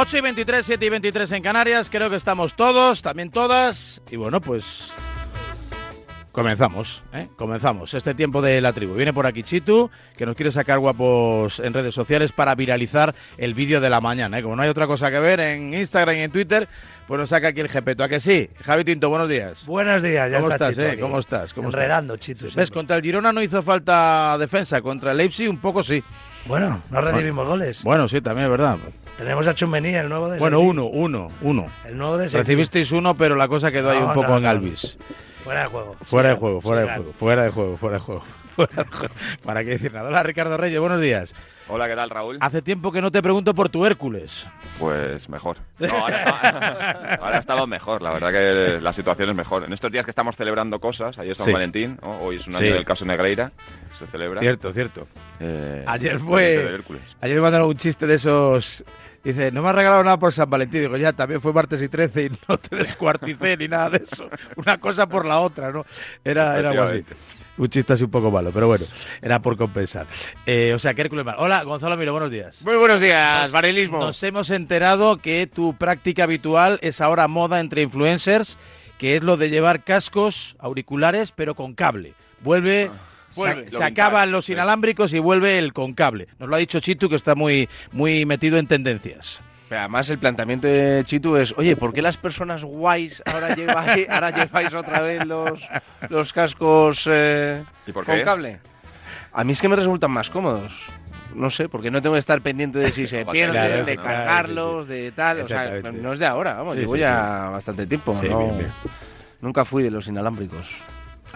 8 y 23, 7 y 23 en Canarias, creo que estamos todos, también todas, y bueno, pues comenzamos, ¿eh? comenzamos este tiempo de la tribu. Viene por aquí Chitu, que nos quiere sacar guapos en redes sociales para viralizar el vídeo de la mañana. ¿eh? Como no hay otra cosa que ver en Instagram y en Twitter, pues nos saca aquí el jepeto. ¿A que sí? Javi Tinto, buenos días. Buenos días, ya ¿Cómo está estás, eh? ¿Cómo estás? ¿Cómo estás? Enredando, Chito. ¿Ves? siempre. Contra el Girona no hizo falta defensa, contra el Leipzig un poco sí. Bueno, no recibimos goles. Bueno, sí, también es verdad. Tenemos a Chumení, el nuevo de Bueno, Sevilla. uno, uno, uno. El nuevo de Sevilla. Recibisteis uno, pero la cosa quedó ahí un poco no, en no, Alvis. Fuera de juego. Fuera de juego, fuera de juego, fuera de juego, fuera de juego. fuera de juego. ¿Para qué decir nada? Hola, Ricardo Reyes, buenos días. Hola, ¿qué tal, Raúl? Hace tiempo que no te pregunto por tu Hércules. Pues mejor. No, ahora, ahora estamos mejor, la verdad que la situación es mejor. En estos días que estamos celebrando cosas, ayer es San Sí. Valentín, ¿no? hoy es un año Sí. del caso Negreira, se celebra. Cierto, cierto. Eh, Ayer fue-. Ayer me mandaron un chiste de esos. Dice, no me has regalado nada por San Valentín. Digo, ya, también fue martes y 13 y no te descuarticé ni nada de eso. Una cosa por la otra, ¿no? Era, era algo así. Un chiste así un poco malo, pero bueno, era por compensar. Eh, o sea, que Hércules mal. Hola, Gonzalo Miro, buenos días. Muy buenos días, Varilismo. Nos hemos enterado que tu práctica habitual es ahora moda entre influencers, que es lo de llevar cascos, auriculares, pero con cable. Vuelve, se- Vuelve. se, Lo acaban los sí. inalámbricos y vuelve el con cable. Nos lo ha dicho Chitu, que está muy, muy metido en tendencias. Pero además el planteamiento de Chitu es, oye, ¿por qué las personas guays ahora lleváis, ahora lleváis otra vez los, los cascos eh, ¿Y por con qué es? cable? A mí es que me resultan más cómodos. No sé, porque no tengo que estar pendiente de si se pierden, claro, de sí, claro, cargarlos, de tal. O sea, no es de ahora, vamos, Sí, llevo sí, ya bastante tiempo. Sí, ¿no? bien, bien. Nunca fui de los inalámbricos.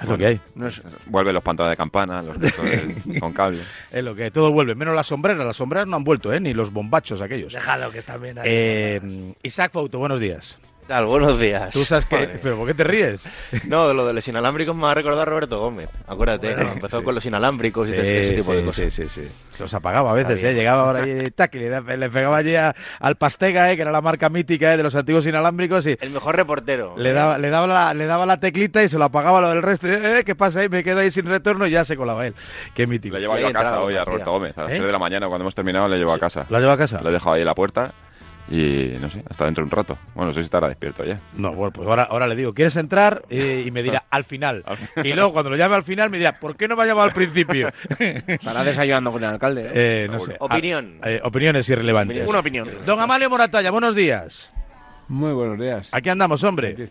Es lo que hay. No es- Vuelven los pantalones de campana, los de- con cable. Es lo que hay. Todo vuelve. Menos las sombreras. Las sombreras no han vuelto, ¿eh? Ni los bombachos aquellos. Déjalo, que están bien ahí. Eh, Isaac Fauto, buenos días. ¿Qué tal? Buenos días. Tú sabes. Madre. ¿Pero por qué te ríes? No, lo de los inalámbricos me ha recordado a Roberto Gómez. Acuérdate, Bueno, ¿no? empezó sí. con los inalámbricos y todo ese tipo de cosas. Sí, sí, sí. Se los apagaba a veces, ¿eh? Llegaba ahora y tac, y le, pegaba allí a- al Pastega, ¿eh? Que era la marca mítica ¿eh? de los antiguos inalámbricos y El mejor reportero. le daba, le, daba la, le daba la teclita y se lo apagaba lo del resto. Y, ¿eh? ¿Qué pasa ahí? Me quedo ahí sin retorno y ya se colaba él. Qué mítico. Le llevo Sí, yo a casa hoy a. Roberto Gómez, a las ¿Eh? 3 de la mañana, cuando hemos terminado, le llevo a casa. ¿Lo has llevado a casa? Lo he dejado ahí en la puerta y no sé, hasta dentro de un rato. Bueno, no sé si estará despierto ya. No, bueno, pues ahora, ahora le digo, ¿quieres entrar? Eh, y me dirá, al final. Y luego cuando lo llame al final me dirá, ¿por qué no me ha llamado al principio? Estará desayunando con el alcalde. ¿eh? Eh, no sé. Opinión. Ah, eh, opiniones irrelevantes. Una opinión. Don Amalio Moratalla, buenos días. Muy buenos días. Aquí andamos, hombre. Aquí,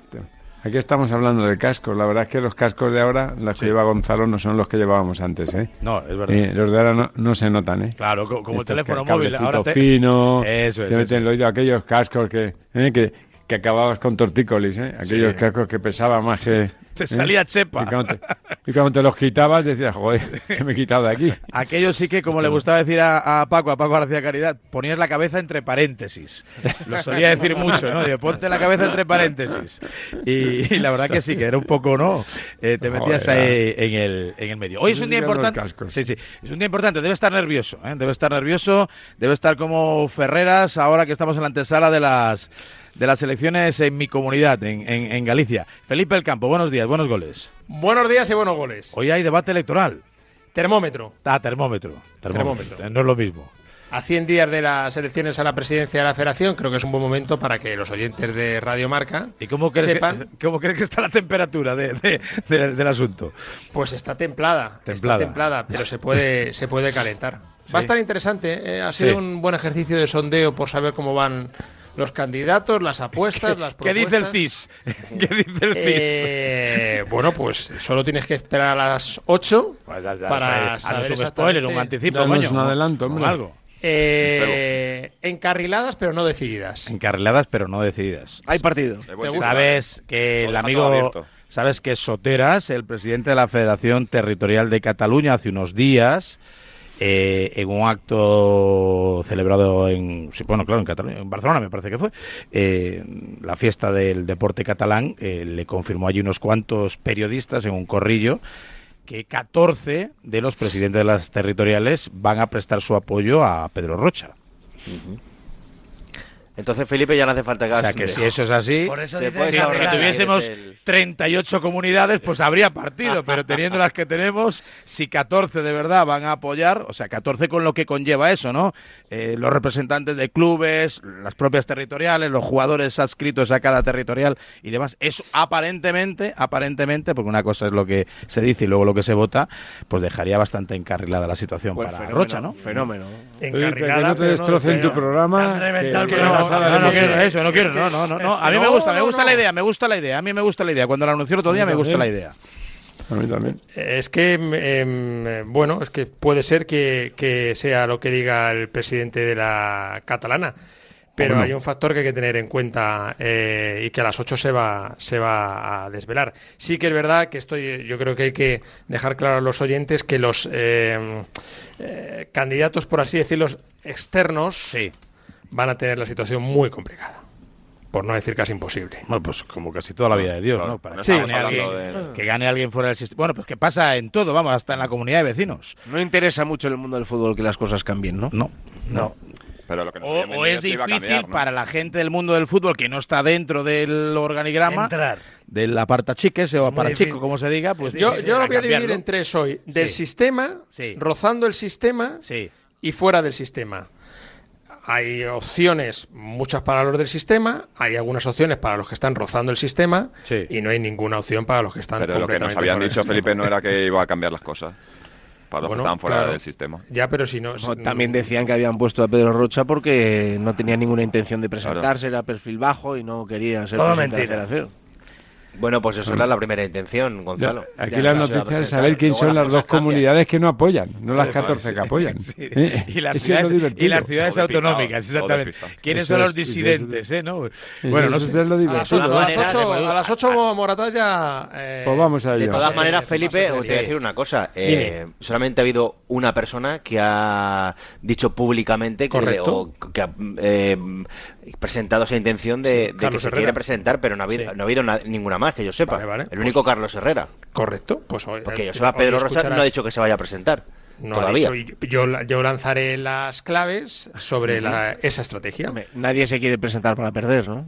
aquí estamos hablando de cascos. La verdad es que los cascos de ahora, los que lleva Gonzalo, no son los que llevábamos antes. ¿eh? No, es verdad. Eh, los de ahora no, no se notan. ¿eh? Claro, co- como el teléfono móvil. Ahora te- fino, Eso es, se eso meten en el oído aquellos cascos que, eh, que, que acababas con tortícolis. ¿eh? Aquellos Sí. cascos que pesaban más que... Te ¿eh? salía chepa. Y cuando, te, y cuando te los quitabas decías, joder, que me he quitado de aquí. Aquello sí que, como le gustaba decir a, a Paco, a Paco García Caridad, ponías la cabeza entre paréntesis. Lo solía decir mucho, ¿no? Digo, ponte la cabeza entre paréntesis. Y, y la verdad que sí, que era un poco, ¿no? Eh, te metías ahí en el, en el medio. Hoy es un día importante. Sí, sí. Es un día importante. Debe estar nervioso, ¿eh? Debe estar nervioso. Debe estar como Ferreras ahora que estamos en la antesala de las de las elecciones en mi comunidad, en, en, en Galicia. Felipe El Campo, buenos días, buenos goles. Buenos días y buenos goles. Hoy hay debate electoral. Termómetro. Ah, termómetro. Termómetro. Termómetro. No es lo mismo. A 100 días de las elecciones a la presidencia de la Federación, creo que es un buen momento para que los oyentes de Radio Marca ¿Y cómo crees, sepan, que, cómo crees que está la temperatura de- de- de- del asunto? pues está templada, Templada. está templada, pero se puede, se puede calentar. Va a estar interesante, ¿eh? ha sido Sí. un buen ejercicio de sondeo por saber cómo van los candidatos, las apuestas, las ¿Qué dice el propuestas. CIS? ¿Qué dice el CIS? Eh, bueno, pues solo tienes que esperar a las 8 Pues ya- ya para saber un spoiler, un anticipo, coño, un adelanto, hombre. algo. Eh, encarriladas, pero no decididas. Encarriladas, pero no decididas. Hay partido. Sabes que el amigo, sabes que Soteras, el presidente de la Federación Territorial de Cataluña, hace unos días, eh, en un acto celebrado en, bueno, claro, en Barcelona me parece que fue, eh, la fiesta del deporte catalán, eh, le confirmó allí unos cuantos periodistas en un corrillo que 14 de los presidentes de las territoriales van a prestar su apoyo a Pedro Rocha. Entonces, Felipe, ya no hace falta que O sea que si eso es así, Por eso Te dices puedes que si ahorrar, tuviésemos eres el- 38 comunidades, pues habría partido, pero teniendo las que tenemos, si 14 de verdad van a apoyar, o sea, 14 con lo que conlleva eso, ¿no? Eh, los representantes de clubes, las propias territoriales, los jugadores adscritos a cada territorial y demás, eso aparentemente, aparentemente, porque una cosa es lo que se dice y luego lo que se vota, pues dejaría bastante encarrilada la situación Pues para fenómeno, Rocha, ¿no? Fenómeno. Felipe, que Encarrilada, no te destrocen tu programa. Programa. no No, no quiero eso, no quiero, no, no, no, no. A mí me No, gusta, me gusta no. la idea, me gusta la idea, a mí me gusta la idea. Cuando la anunció el otro día me gusta la idea. A mí también. Es que, em, bueno, es que puede ser que, que sea lo que diga el presidente de la catalana. Pero Bueno. hay un factor que hay que tener en cuenta eh, y que a las 8 se va, se va a desvelar. Sí que es verdad que estoy, yo creo que hay que dejar claro a los oyentes que los eh, eh, candidatos, por así decirlo, externos Sí. Van a tener la situación muy complicada. Por no decir casi imposible. Bueno, pues como casi toda la vida de Dios, ¿no? Para que, gane alguien, de- que gane alguien fuera del sistema. Bueno, pues que pasa en todo, vamos, hasta en la comunidad de vecinos. No interesa mucho en el mundo del fútbol que las cosas cambien, ¿no? No. No. Pero lo que nos O, o es difícil cambiar, ¿no? para la gente del mundo del fútbol que no está dentro del organigrama, Entrar. del apartachiques o difícil. como se diga, pues Yo, yo lo voy a dividir cambiarlo. en tres hoy. Del Sí. sistema, Sí. rozando el sistema Sí. y fuera del sistema. Hay opciones, muchas para los del sistema, hay algunas opciones para los que están rozando el sistema Sí. y no hay ninguna opción para los que están Pero lo que nos completamente habían fuera del dicho, sistema. Felipe, no era que iba a cambiar las cosas. Para los Bueno, que estaban fuera claro. del sistema. Ya, pero si no... No, también decían que habían puesto a Pedro Rocha porque no tenía ninguna intención de presentarse, era perfil bajo y no quería ser Todo presidente de la mentira. Bueno, pues eso era la primera intención, Gonzalo. Aquí Ya la noticia es saber quién son las dos cambian. comunidades que no apoyan, no las Eso es, 14 sí. que apoyan. Sí. ¿Eh? Y, las ciudades, y las autonómicas, exactamente. ¿Quiénes Eso son los es, disidentes? eh, ¿no? Eso- Bueno, no eso sé. es lo A las divertido. 8, a las maneras, 8, de- a las 8 Moratas ya... eh, Pues vamos a De todas maneras, Felipe, os voy a decir una cosa. Eh, Dime. solamente ha habido una persona que ha dicho públicamente que, Correcto. o que ha eh, presentado esa intención de, Sí, de que se Herrera. quiere presentar, pero no ha habido, Sí. no ha habido na- ninguna más que yo sepa. Vale, vale. El único Carlos Herrera. Correcto. Pues hoy, Porque eh, yo sepa, Pedro escucharás- no ha dicho que se vaya a presentar. No ha todavía. dicho, yo, yo lanzaré las claves sobre la- esa estrategia. Hombre, Nadie se quiere presentar para perder, ¿no?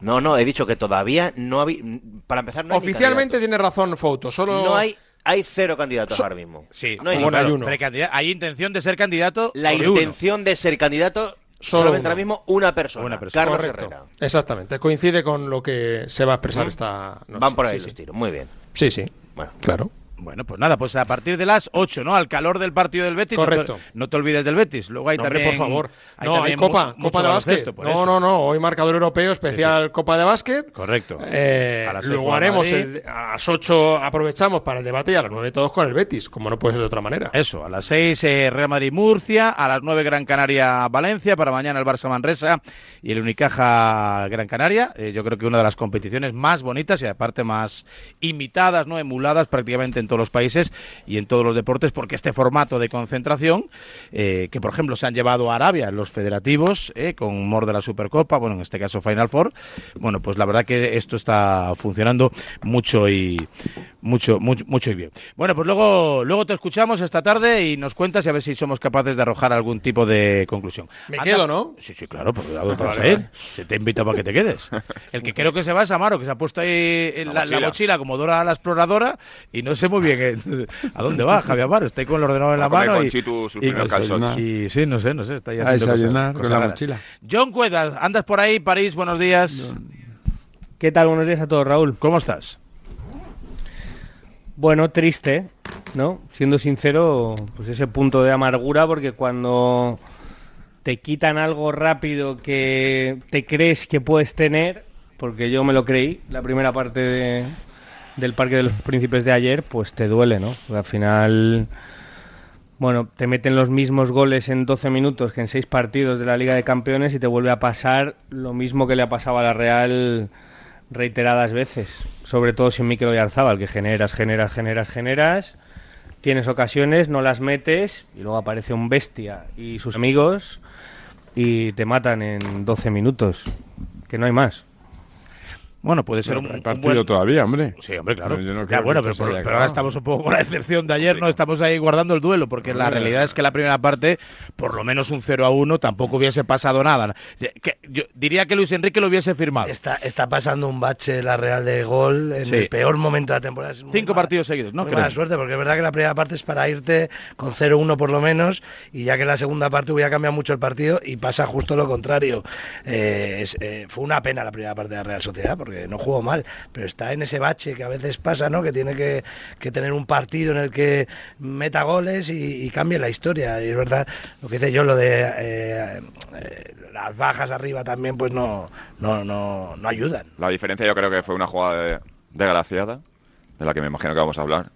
No, no, he dicho que todavía no ha habi- Para empezar, no hay Oficialmente tiene razón Fouto, solo No hay, hay cero candidatos So- ahora mismo. Sí, No hay Bueno, hay uno. Hay intención de ser candidato La uno. intención de ser candidato Solo solamente uno. ahora mismo una persona, Una persona. Carlos correcto. Herrera. Exactamente, coincide con lo que se va a expresar esta noche. Van por ahí sí, los sí. tiros. Muy bien. Sí, sí, Bueno, claro. Bueno, pues nada, pues a partir de las 8, ¿no? Al calor del partido del Betis. no te- Correcto. No te, olvides del Betis. Luego hay No, hombre, por favor. hay no, hay Copa, Copa de básquet. No, eso. no, no. Hoy marcador europeo, especial Copa de básquet. Correcto. Eh, A luego haremos el- a las 8 aprovechamos para el debate y a las 9 todos con el Betis, como no puede ser de otra manera. Eso, a las 6 eh, Real Madrid-Murcia, a las 9 Gran Canaria-Valencia, para mañana el Barça-Manresa y el Unicaja-Gran Canaria. Eh, yo creo que una de las competiciones más bonitas y aparte más imitadas, no emuladas prácticamente en todos los países y en todos los deportes, porque este formato de concentración, eh, que por ejemplo se han llevado a Arabia los federativos, eh, con humor de la Supercopa, bueno, en este caso Final Four, bueno, pues la verdad que esto está funcionando mucho y mucho, mucho, mucho y bien. Bueno, pues luego, luego te escuchamos esta tarde y nos cuentas y a ver si somos capaces de arrojar algún tipo de conclusión. Me quedo, ¿no? Sí, sí, claro, porque ¿a dónde te Vale, vas a ir? vale. Se te invita para que te quedes. El que creo que se va es Amaro, que se ha puesto ahí en La la, la mochila. mochila. como Dora la exploradora y no sé muy bien eh, a dónde va Javier Amaro. Está ahí con el ordenador en la mano con y, Chitu sus y- y- sí, no sé, no sé, está ahí A haciendo cosas- con cosas la raras. mochila. John Cuedas, andas por ahí, París, buenos días. ¿Qué tal? Buenos días a todos, Raúl. ¿Cómo estás? Bueno, triste, ¿no? Siendo sincero, pues ese punto de amargura, porque cuando te quitan algo rápido que te crees que puedes tener, porque yo me lo creí, la primera parte de- del Parque de los Príncipes de ayer, pues te duele, ¿no? Porque al final, bueno, te meten los mismos goles en 12 minutos que en 6 partidos de la Liga de Campeones y te vuelve a pasar lo mismo que le ha pasado a la Real reiteradas veces, sobre todo sin Mikel Oyarzábal, que generas, generas, generas, generas, tienes ocasiones, no las metes y luego aparece un bestia y sus amigos y te matan en 12 minutos, que no hay más. Bueno, puede ser Pero un, partido buen- todavía, hombre. Sí, hombre, claro. No, yo no ya, creo que bueno, pero, pero ahora estamos un poco con la excepción de ayer, ¿no? Estamos ahí guardando el duelo, porque la realidad es que la primera parte, por lo menos un 0 a 1, tampoco hubiese pasado nada. Que- yo diría que Luis Enrique lo hubiese firmado. Está, está pasando un bache la Real de gol en Sí. el peor momento de la temporada. Cinco mala- partidos seguidos, ¿no? Muy mala suerte, porque es verdad que la primera parte es para irte con 0-1 por lo menos, y ya que la segunda parte hubiera cambiado mucho el partido y pasa justo lo contrario. Eh, es- eh, fue una pena la primera parte de la Real Sociedad, no jugó mal, pero está en ese bache que a veces pasa, ¿no? Que tiene que, que tener un partido en el que meta goles y, cambie la historia. Y es verdad, lo que dice yo, lo de eh, eh, las bajas arriba también, pues no, no, no, no ayudan. La diferencia yo creo que fue una jugada de- desgraciada, de la que me imagino que vamos a hablar,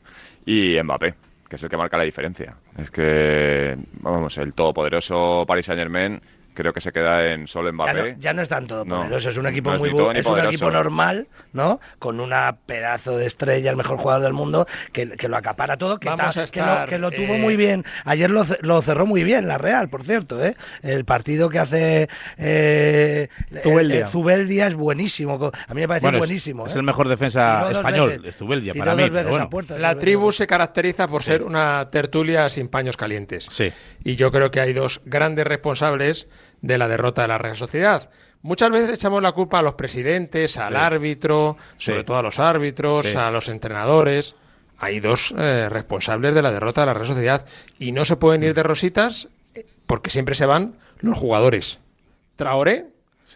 y Mbappé, que es el que marca la diferencia. Es que, vamos, el todopoderoso Paris Saint Germain creo que se queda en solo Ya Mbappé. no, ya no es tan todopoderoso, No, es un equipo no es muy ni es un equipo normal, ¿no? Con una pedazo de estrella, el mejor jugador del mundo, que, que lo acapara todo, que, Vamos ta- a que lo, estar, que lo tuvo eh, muy bien. Ayer lo, lo cerró muy bien la Real, por cierto, ¿eh? El partido que hace eh, Zubeldia. Zubeldia es buenísimo. A mí me parece Bueno, es- buenísimo. es, ¿eh? el mejor defensa español, veces- Zubeldia, para mí. bueno. puerta, La tribu se caracteriza por ser una tertulia sin paños calientes. Sí. Y yo creo que hay dos grandes responsables de la derrota de la Real Sociedad. Muchas veces echamos la culpa a los presidentes, al árbitro, sobre Sí. todo a los árbitros, Sí. a los entrenadores. Hay dos eh, responsables de la derrota de la Real Sociedad. Y no se pueden ir de rositas eh, porque siempre se van los jugadores. Traoré,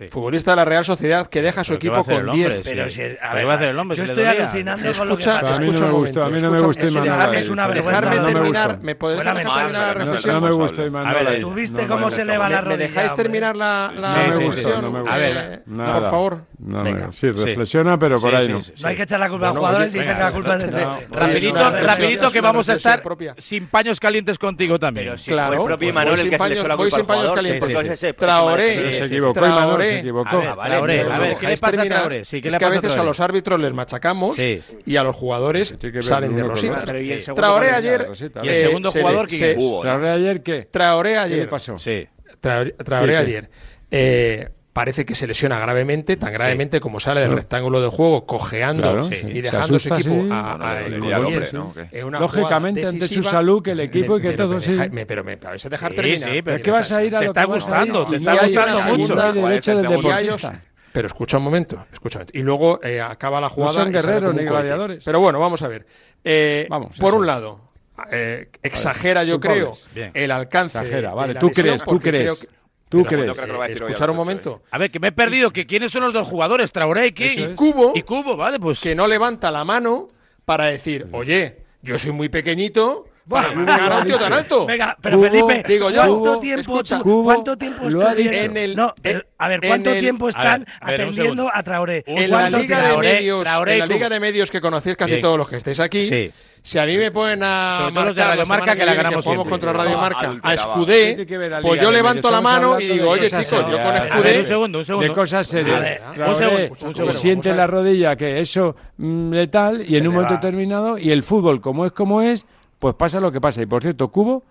Sí. futbolista de la Real Sociedad, que deja a su ¿Pero qué va a equipo con hombre? 10. Pero si es- a ¿Pero ver, va a hacer el hombre yo estoy alucinando con lo que Escucha, pasa. a mí no escucha me un gustó, a mí no me escucha- Imanol dejarme- Es una. Dejarme No me terminar, gustó. ¿me podéis dejar terminar la reflexión? no me gustó Imanol A. ¿tú viste No me cómo se le va la ¿Me, me rodilla, dejáis terminar la, la No me gustó, reflexión? no me Eh, gustó. A ver, Nada. por favor. No, Venga. no, sí, reflexiona, pero por Sí, ahí no. sí, sí. No hay que echar la culpa a los jugadores y dicen que la culpa es de Traoré. Rapidito, rapidito que vamos a estar propia. sin paños calientes contigo también. Pero si Claro, fue el propio pues Imanol voy el sin que se le paños- echó la voy culpa sin al paños jugador, calientes. Sí, entonces sí. ese- Traoré. Se equivocó, vale, Traoré, a no ver, ¿qué le Dejáis pasa a terminar, Traoré? Sí, ¿qué es le que a pasa a veces a los árbitros les machacamos Sí. y a los jugadores que salen de rositas. otro. Pero ¿y el segundo Traoré ayer. Rosita, ¿Y el eh, segundo jugador ¿no? ¿Traoré ayer qué? Traoré ¿Qué ayer. le pasó? Sí. Traoré, Traoré Sí, ¿qué? ayer. Parece que se lesiona gravemente, tan gravemente como sale del rectángulo de juego, cojeando Claro, y sí. dejando Se su asusta, equipo sí. a, No, no, a- dolía al hombre, ¿no? Una Lógicamente, ante su salud, que el equipo y que todo, me sí. deja- me- pero me vais a dejar Sí, terminar. sí, pero ¿Es que vas a ir a Te lo está que vas a ir? gustando, te Y está gustando mucho. derecho del Y Y deportista. pero escucha un momento, escucha un momento. Y luego eh, acaba la jugada. son y sale guerreros ni gladiadores. Pero bueno, vamos a ver. Eh, Vamos, por eso un lado, eh, exagera, yo tú creo, el alcance. Exagera, de vale. la Tú crees, tú crees. Tú crees. hoy escuchar un momento. A ver, que me he perdido, que quiénes son los dos jugadores, Traoré y quién? Y. Cubo, Y Cubo, vale, pues. que no levanta la mano para decir, oye, yo soy muy pequeñito, a un tío tan alto. Venga, pero Cubo, Felipe, digo yo, ¿cuánto tiempo, escucha, tú- Cubo ¿cuánto tiempo lo ha estuvieron- dicho. En el- no, a ver, ¿cuánto el- tiempo están ver, atendiendo a Traoré? En la liga de Traoré, medios, Traoré en la liga de medios que conocéis casi Bien. todos los que estáis aquí, Sí. si a mí me ponen a Sobre todo marcar Radio Marca, que la ganamos jugamos siempre. contra Radio No, Marca a. Escudé, que pues yo levanto la mano y digo, oye chicos, yo con Escudé un segundo, un segundo. De cosas serias. Traoré, que siente la rodilla que eso mm, letal y en un momento determinado y el fútbol como es como es, pues pasa lo que pasa. Y por cierto, Cubo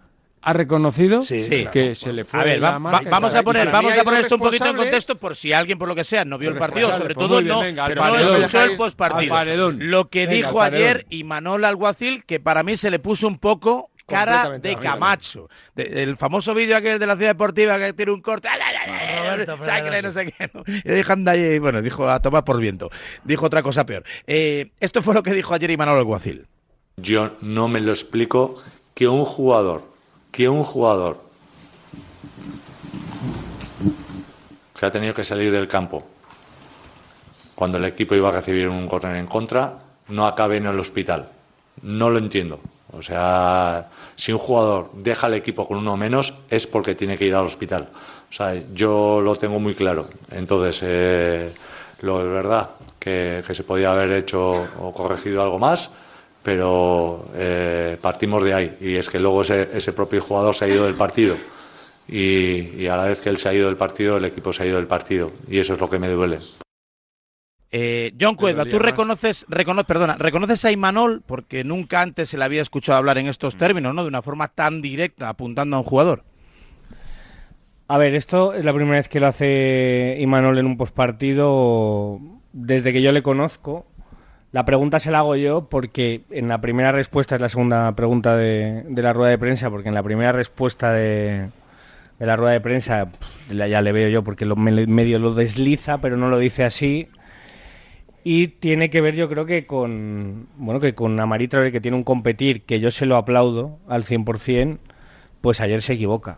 ha reconocido Sí, Sí. que se le fue A ver, la va- marca va- y vamos a poner, vamos a poner esto un poquito en contexto por si alguien por lo que sea no vio el partido, sobre pues todo bien, no, venga, no paredón. escuchó el postpartido. Lo que Venga, dijo ayer Imanol Alguacil, que para mí se le puso un poco cara de. Camacho. De- el famoso vídeo aquel de la ciudad deportiva que tiene un corte. ¡ay, ay, ay, ay! Roberto Sacre, no sé qué. ¿no? Y dijo, anda ahí, bueno, dijo a tomar por viento. Dijo otra cosa peor. Eh, esto fue lo que dijo ayer Imanol Alguacil. Yo no me lo explico que un jugador, que un jugador que ha tenido que salir del campo cuando el equipo iba a recibir un córner en contra, no acabe en el hospital. No lo entiendo. O sea, si un jugador deja el equipo con uno menos es porque tiene que ir al hospital. O sea, yo lo tengo muy claro. Entonces, eh, lo es verdad que se podía haber hecho o corregido algo más, pero eh, partimos de ahí. Y es que luego ese, ese propio jugador se ha ido del partido. Y, y a la vez que él se ha ido del partido, el equipo se ha ido del partido. Y eso es lo que me duele. Eh, John Cueva, tú reconoces, recono- perdona, reconoces a Imanol porque nunca antes se le había escuchado hablar en estos términos, ¿no? De una forma tan directa, apuntando a un jugador. A ver, esto es la primera vez que lo hace Imanol en un postpartido desde que yo le conozco, la pregunta se la hago yo porque en la primera respuesta es la segunda pregunta de, de la rueda de prensa, porque en la primera respuesta de, de la rueda de prensa pff, ya le veo yo porque lo, me- medio lo desliza, pero no lo dice así. Y tiene que ver, yo creo que con bueno que con Amari Traoré, que tiene un competir que yo se lo aplaudo al 100%, pues ayer se equivoca.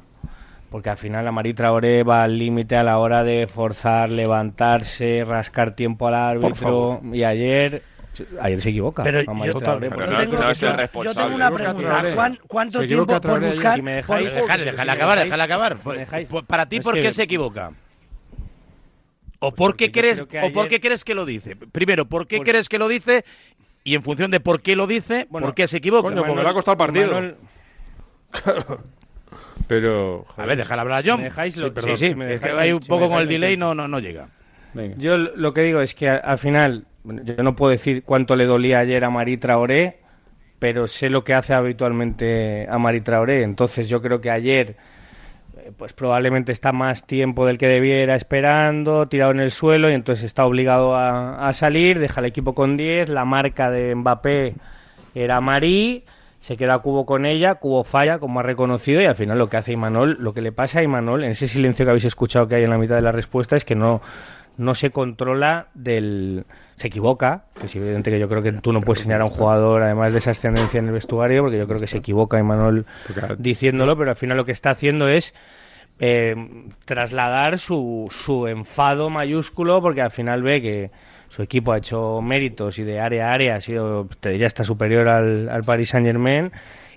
Porque al final Amari Traoré va al límite a la hora de forzar, levantarse, rascar tiempo al árbitro. Y ayer, ayer se equivoca. Pero yo. Pero no- tengo, no es el yo- yo responsable. tengo una pregunta. ¿Cuán- ¿Cuánto Se tiempo por buscar? Si me dejáis- por- Déjale, déjale acabar, déjale acabar. dejáis- Pues, Para ti, ¿por que- qué se equivoca? ¿O por qué, crees, creo que ¿O por ayer- qué crees que lo dice? Primero, ¿por qué Por- crees que lo dice? Y en función de por qué lo dice, Bueno, ¿por qué se equivoca? coño, porque le ha costado el partido. Manuel, Pero, A ver, déjale hablar a John. ¿Me dejáis lo- sí, perdón, sí, si me es que dejáis- hay un si poco con el delay, no, no, no llega. venga. Yo lo que digo es que al final, bueno, yo no puedo decir cuánto le dolía ayer a Mari Traoré, pero sé lo que hace habitualmente a Mari Traoré. Entonces yo creo que ayer, eh, pues probablemente está más tiempo del que debiera esperando, tirado en el suelo y entonces está obligado a, a salir, deja el equipo con 10, la marca de Mbappé era Marí. Se queda Cubo con ella, Cubo falla, como ha reconocido, y al final lo que hace Imanol, lo que le pasa a Imanol, en ese silencio que habéis escuchado que hay en la mitad de la respuesta, es que no, no se controla del... Se equivoca, que es evidente que yo creo que tú no puedes enseñar a un jugador, además de esa ascendencia en el vestuario, porque yo creo que se equivoca Porque- diciéndolo, pero al final lo que está haciendo es eh, trasladar su, su enfado mayúsculo, porque al final ve que su equipo ha hecho méritos y de área a área ha sido, te diría, hasta superior al, al Paris Saint Germain.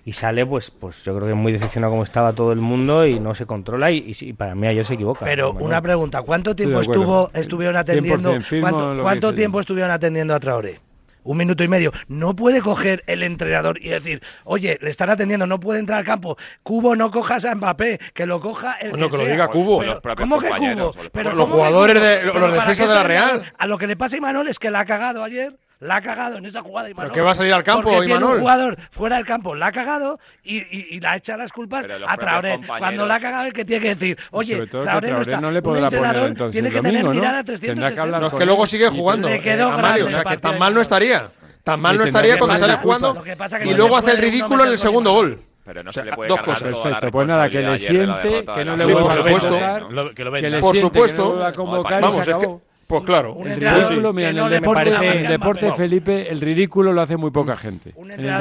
Y sale, pues, pues yo creo que muy decepcionado como estaba todo el mundo y no se controla. Y, y sí, para mí ayer se equivoca. Pero una pregunta, ¿cuánto tiempo estuvo estuvieron atendiendo 100% firmo cuánto, tiempo estuvieron atendiendo a Traoré? Un minuto y medio. No puede coger el entrenador y decir, oye, le están atendiendo, no puede entrar al campo. Cubo, no cojas a Mbappé, que lo coja el Coño, que que lo sea". diga Cubo. Pero, Los propios ¿Cómo que Cubo? Pero propios- ¿cómo que Los jugadores de- los Pero ¿para defensas de la Real. A lo que le pasa a Imanol es que la ha cagado ayer. La ha cagado en esa jugada Imanol. qué va a salir al campo, Porque tiene Imanol? un jugador fuera del campo, la ha cagado y, y, y la echa las culpas Pero a Traoré. compañeros- Cuando la ha cagado el que tiene que decir, oye, que Traoré no está. no le Un podrá poner entrenador entonces tiene que tener domingo, ¿no? mirada Tendrá que 360. hablar No, es que luego sigue jugando. Le quedó eh, grande Amario, o sea, que tan mal no de estaría. Tan mal no estaría que cuando pasar sale jugando que que y luego hace el ridículo en el segundo gol. Pero no O sea, se le puede dos cosas. toda la Perfecto, pues nada, que le siente, que no le vuelva a supuesto. convocar, que que le Por siente, supuesto. que no vuelva a convocar y Vamos, se es que. acabó. Pues claro. Un El ridículo, mira, en el deporte, el Mbappé. Felipe, el ridículo lo hace muy poca gente.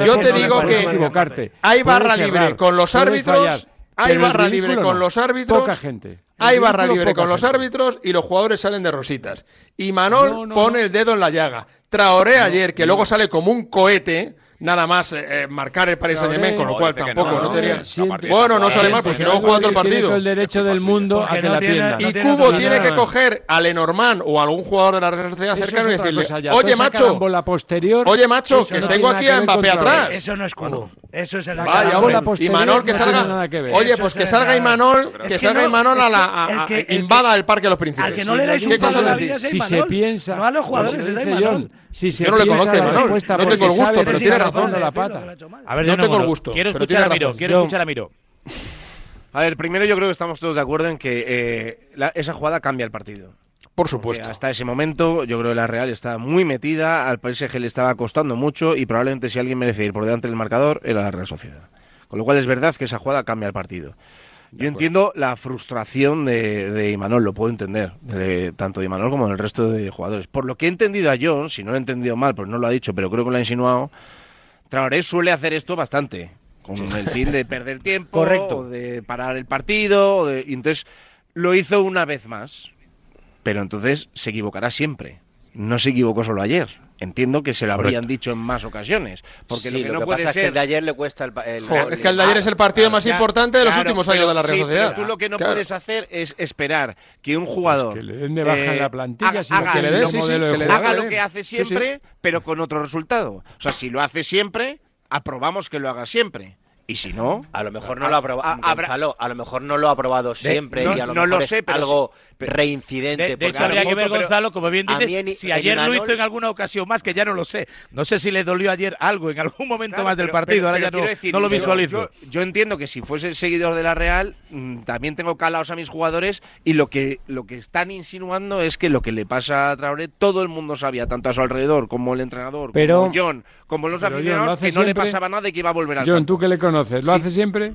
Yo te digo que equivocarte. hay barra Puedes libre errar, con los árbitros, fallar, hay barra libre con no. los árbitros, Poca gente. Hay barra libre con los árbitros y los jugadores salen de rositas. Y Manol No, no, pone no. el dedo en la llaga. Traoré ayer, que luego sale como un cohete, nada más eh, eh, marcar el Paris Saint-Germain, con lo cual tampoco no, no, no, tenía... Bueno, no sale mal, pues si no no jugando el Tiene todo partido. el derecho del mundo a que no la no Y Cubo tiene que coger a Lenormand o a algún jugador de la Real Sociedad cercano y decirle, ya. oye macho, oye macho, que tengo aquí a Mbappé atrás. Eso no es Cubo. Eso es el Vaya, hombre. Y Manol que no salga. nada que ver. Oye, Eso pues es que salga Imanol, que que salga no, Imanol a que la a- el a- que- el que- invada el Parque de los Príncipes. Al que no le dais ¿Qué un paso la vida si se piensa, No a los jugadores, es Imanol. Si se Yo no le piensa conozco Imanol, respuesta no tengo el gusto, pero tiene razón. la pata. A ver, No tengo el gusto, Quiero escuchar a Miro, quiero escuchar a Miro. A ver, primero yo creo que estamos todos de acuerdo en que eh, la- esa jugada cambia el partido. Por Porque supuesto. hasta ese momento yo creo que la Real estaba muy metida, al PSG le estaba costando mucho y probablemente si alguien merece ir por delante del marcador era la Real Sociedad. Con lo cual es verdad que esa jugada cambia el partido. Yo entiendo la frustración de, de Imanol, lo puedo entender, de- tanto de Imanol como del resto de jugadores. Por lo que he entendido a John, si no lo he entendido mal, pues no lo ha dicho, pero creo que lo ha insinuado, Traoré suele hacer esto bastante, con el fin de perder tiempo, Correcto. o de parar el partido, o de- y entonces lo hizo una vez más, pero entonces se equivocará siempre. No se equivocó solo ayer. Entiendo que se lo habrían dicho en más ocasiones, porque Sí, lo que no pasa puede es que ser el de ayer le cuesta el, es que el de ayer es el partido más importante de los claro, últimos años de la Real sí, Sociedad. pero tú lo que no Claro. puedes hacer es esperar que un jugador Pues que le den de baja en la plantilla, haga, sino haga que le den, lo- sí, sí, modelo de haga lo que hace Sí, sí. siempre, pero con otro resultado. O sea, si lo hace siempre, aprobamos que lo haga siempre. Y si no, A lo mejor no lo ha aprobado. a- Gonzalo, a lo mejor no lo ha aprobado siempre no- y a lo no mejor lo sé, pero algo reincidente. De, de porque hecho, habría que ver, Gonzalo, como bien a dices, si ayer lo hizo en alguna ocasión más, que ya no lo sé. No sé si le dolió ayer algo en algún momento Claro, más del pero- partido, pero- ahora pero ya no, quiero decir, no lo visualizo. Yo, yo entiendo que si fuese seguidor de la Real, mm, también tengo calados a mis jugadores y lo que, lo que están insinuando es que lo que le pasa a Traoré, todo el mundo sabía, tanto a su alrededor como el entrenador, Pero- como John, como los John, aficionados, ¿lo hace que no le pasaba nada y que iba a volver al John, campo. tú que le conoces, ¿lo Sí. hace siempre?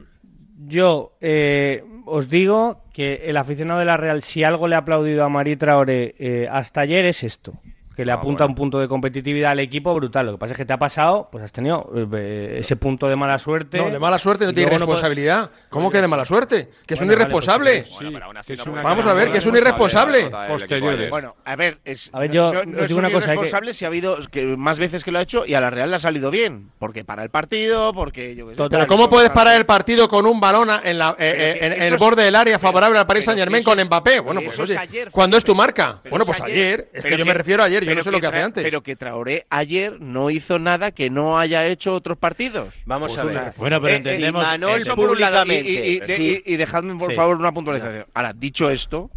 Yo eh, os digo que el aficionado de la Real, si algo le ha aplaudido a Marí Traoré eh, hasta ayer, es esto. Que le Ah, apunta bueno. un punto de competitividad al equipo brutal. Lo que pasa es que te ha pasado, pues has tenido eh, ese punto de mala suerte. No, de mala suerte no tiene luego no puede- responsabilidad. ¿Cómo que de mala suerte? Que es un vale, irresponsable. pues Bueno, pero aún así que es no una puede Vamos a ver, que es un responsable irresponsable. Posteriores. Bueno, a ver, es, A ver, yo no, es digo un una cosa, hay que- irresponsable si ha habido que más veces que lo ha hecho y a la Real le ha salido bien. Porque para el partido, porque yo qué sé, Total. Pero ¿cómo puedes parar el partido con un balón en, la, eh, eh, en, en el es- borde del área favorable al Paris Saint Germain con Mbappé? Bueno, pues oye, ayer, ¿cuándo es tu marca? Bueno, es pues ayer. Es que yo me refiero a ayer, yo no sé lo que hace antes. Pero que Traoré ayer no hizo nada que no haya hecho otros partidos. Vamos Pues, a ver. Bueno, pero Eh, entendemos- si Manol Eso por un lado. Y, públicamente. y- y- sí. y- dejadme, por Sí. favor, una puntualización. Ahora, dicho esto,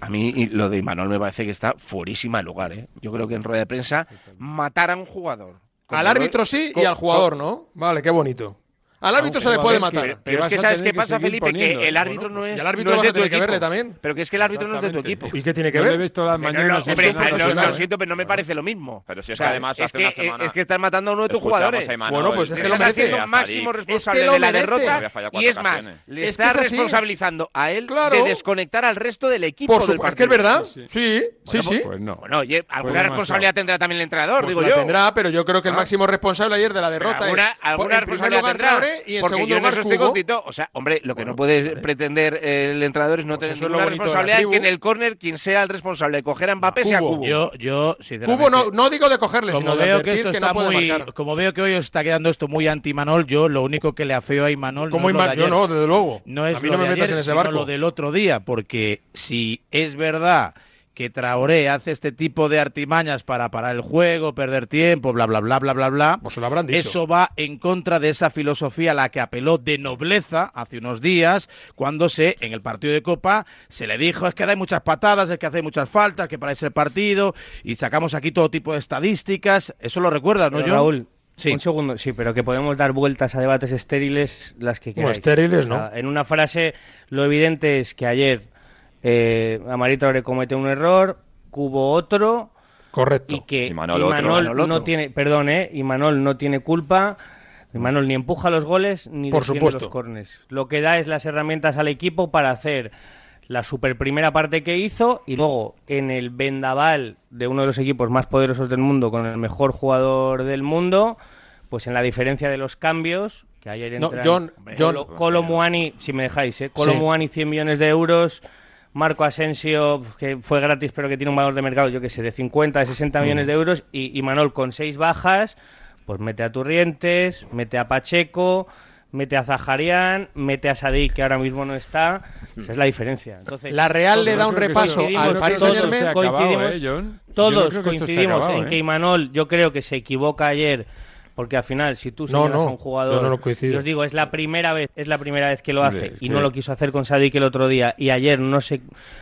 a mí lo de Imanol me parece que está fuerísima de lugar. ¿eh? Yo creo que en rueda de prensa matar a un jugador. Al árbitro sí y al jugador no. Vale, qué bonito. Al árbitro se le puede matar. Pero es que sabes qué que pasa, Felipe, poniendo. que el árbitro Bueno, no pues es, y al árbitro no es de a tu tener que equipo. verle también. Pero que es que el árbitro no es de tu equipo. ¿Y qué tiene que No ver? ves todas las no, mañanas no, hombre, lo- lo, ¿eh? siento, pero no me parece lo mismo. Pero si es O sea, que además es hace que, una semana es que estás matando a uno de tus jugadores. Bueno, pues es que lo estás haciendo máximo responsable Es que lo de la derrota y es más, le estás responsabilizando a él de desconectar al resto del equipo Por supuesto, es que es verdad. Sí, sí, sí. Pues no. Bueno, alguna demasiado. responsabilidad tendrá también el entrenador, Pues digo yo. tendrá, pero yo creo que el máximo responsable ayer de la derrota alguna, es alguna responsabilidad tendrá, Y en porque segundo yo lugar eso estoy Cubo. con Tito. O sea, hombre, lo que Bueno, no puede vale. pretender el entrenador es no Pues tener la responsabilidad que en el córner quien sea el responsable de coger a Mbappé sea Cubo. Cubo. Yo, yo, sinceramente, Cubo no, no digo de cogerle, como sino de veo que esto que, está no puede muy, marcar. como veo que hoy os está quedando esto muy anti Manol, yo lo único que le afeo a Imanol ¿Cómo no es lo de Iman- Yo no, desde luego. No es a mí no me metas en ese barco. lo del otro día, porque si es verdad que Traoré hace este tipo de artimañas para parar el juego, perder tiempo, bla bla bla bla bla bla, Pues lo habrán dicho. eso va en contra de esa filosofía a la que apeló de nobleza hace unos días, cuando se en el partido de Copa se le dijo es que hay muchas patadas, es que hace muchas faltas, que para ese partido y sacamos aquí todo tipo de estadísticas, eso lo recuerdas, ¿no, yo? Raúl, Sí. un segundo, sí, pero que podemos dar vueltas a debates estériles las que queráis. estériles, O sea, ¿no? En una frase, lo evidente es que ayer eh, Amarito comete un error, Cubo otro, Correcto. y que. Imanol otro. no tiene, perdón, eh, Imanol no tiene culpa. Imanol ni empuja los goles ni Por defiende supuesto. los cornes. Lo que da es las herramientas al equipo para hacer la super primera parte que hizo y luego en el vendaval de uno de los equipos más poderosos del mundo con el mejor jugador del mundo, pues en la diferencia de los cambios que ayer No, entran John- John- Colo, Colo Muani, si me dejáis, eh, Colo Sí. Muani 100 millones de euros, Marco Asensio, que fue gratis pero que tiene un valor de mercado, yo que sé, de 50, de 60 millones de euros, y, y Manol con seis bajas, pues mete a Turrientes, mete a Pacheco, mete a Zaharian, mete a Sadik, que ahora mismo no está. Esa es la diferencia. Entonces, La Real le da un repaso al Paris acabado, ¿eh, John? Yo todos no esté coincidimos acabado, en ¿eh? que Imanol, yo creo que se equivoca ayer, porque al final, si tú No, no, a un jugador, yo no lo coincido. y os digo, es la primera vez, es la primera vez que lo hace es y que- no lo quiso hacer con Sadik el otro día y ayer no se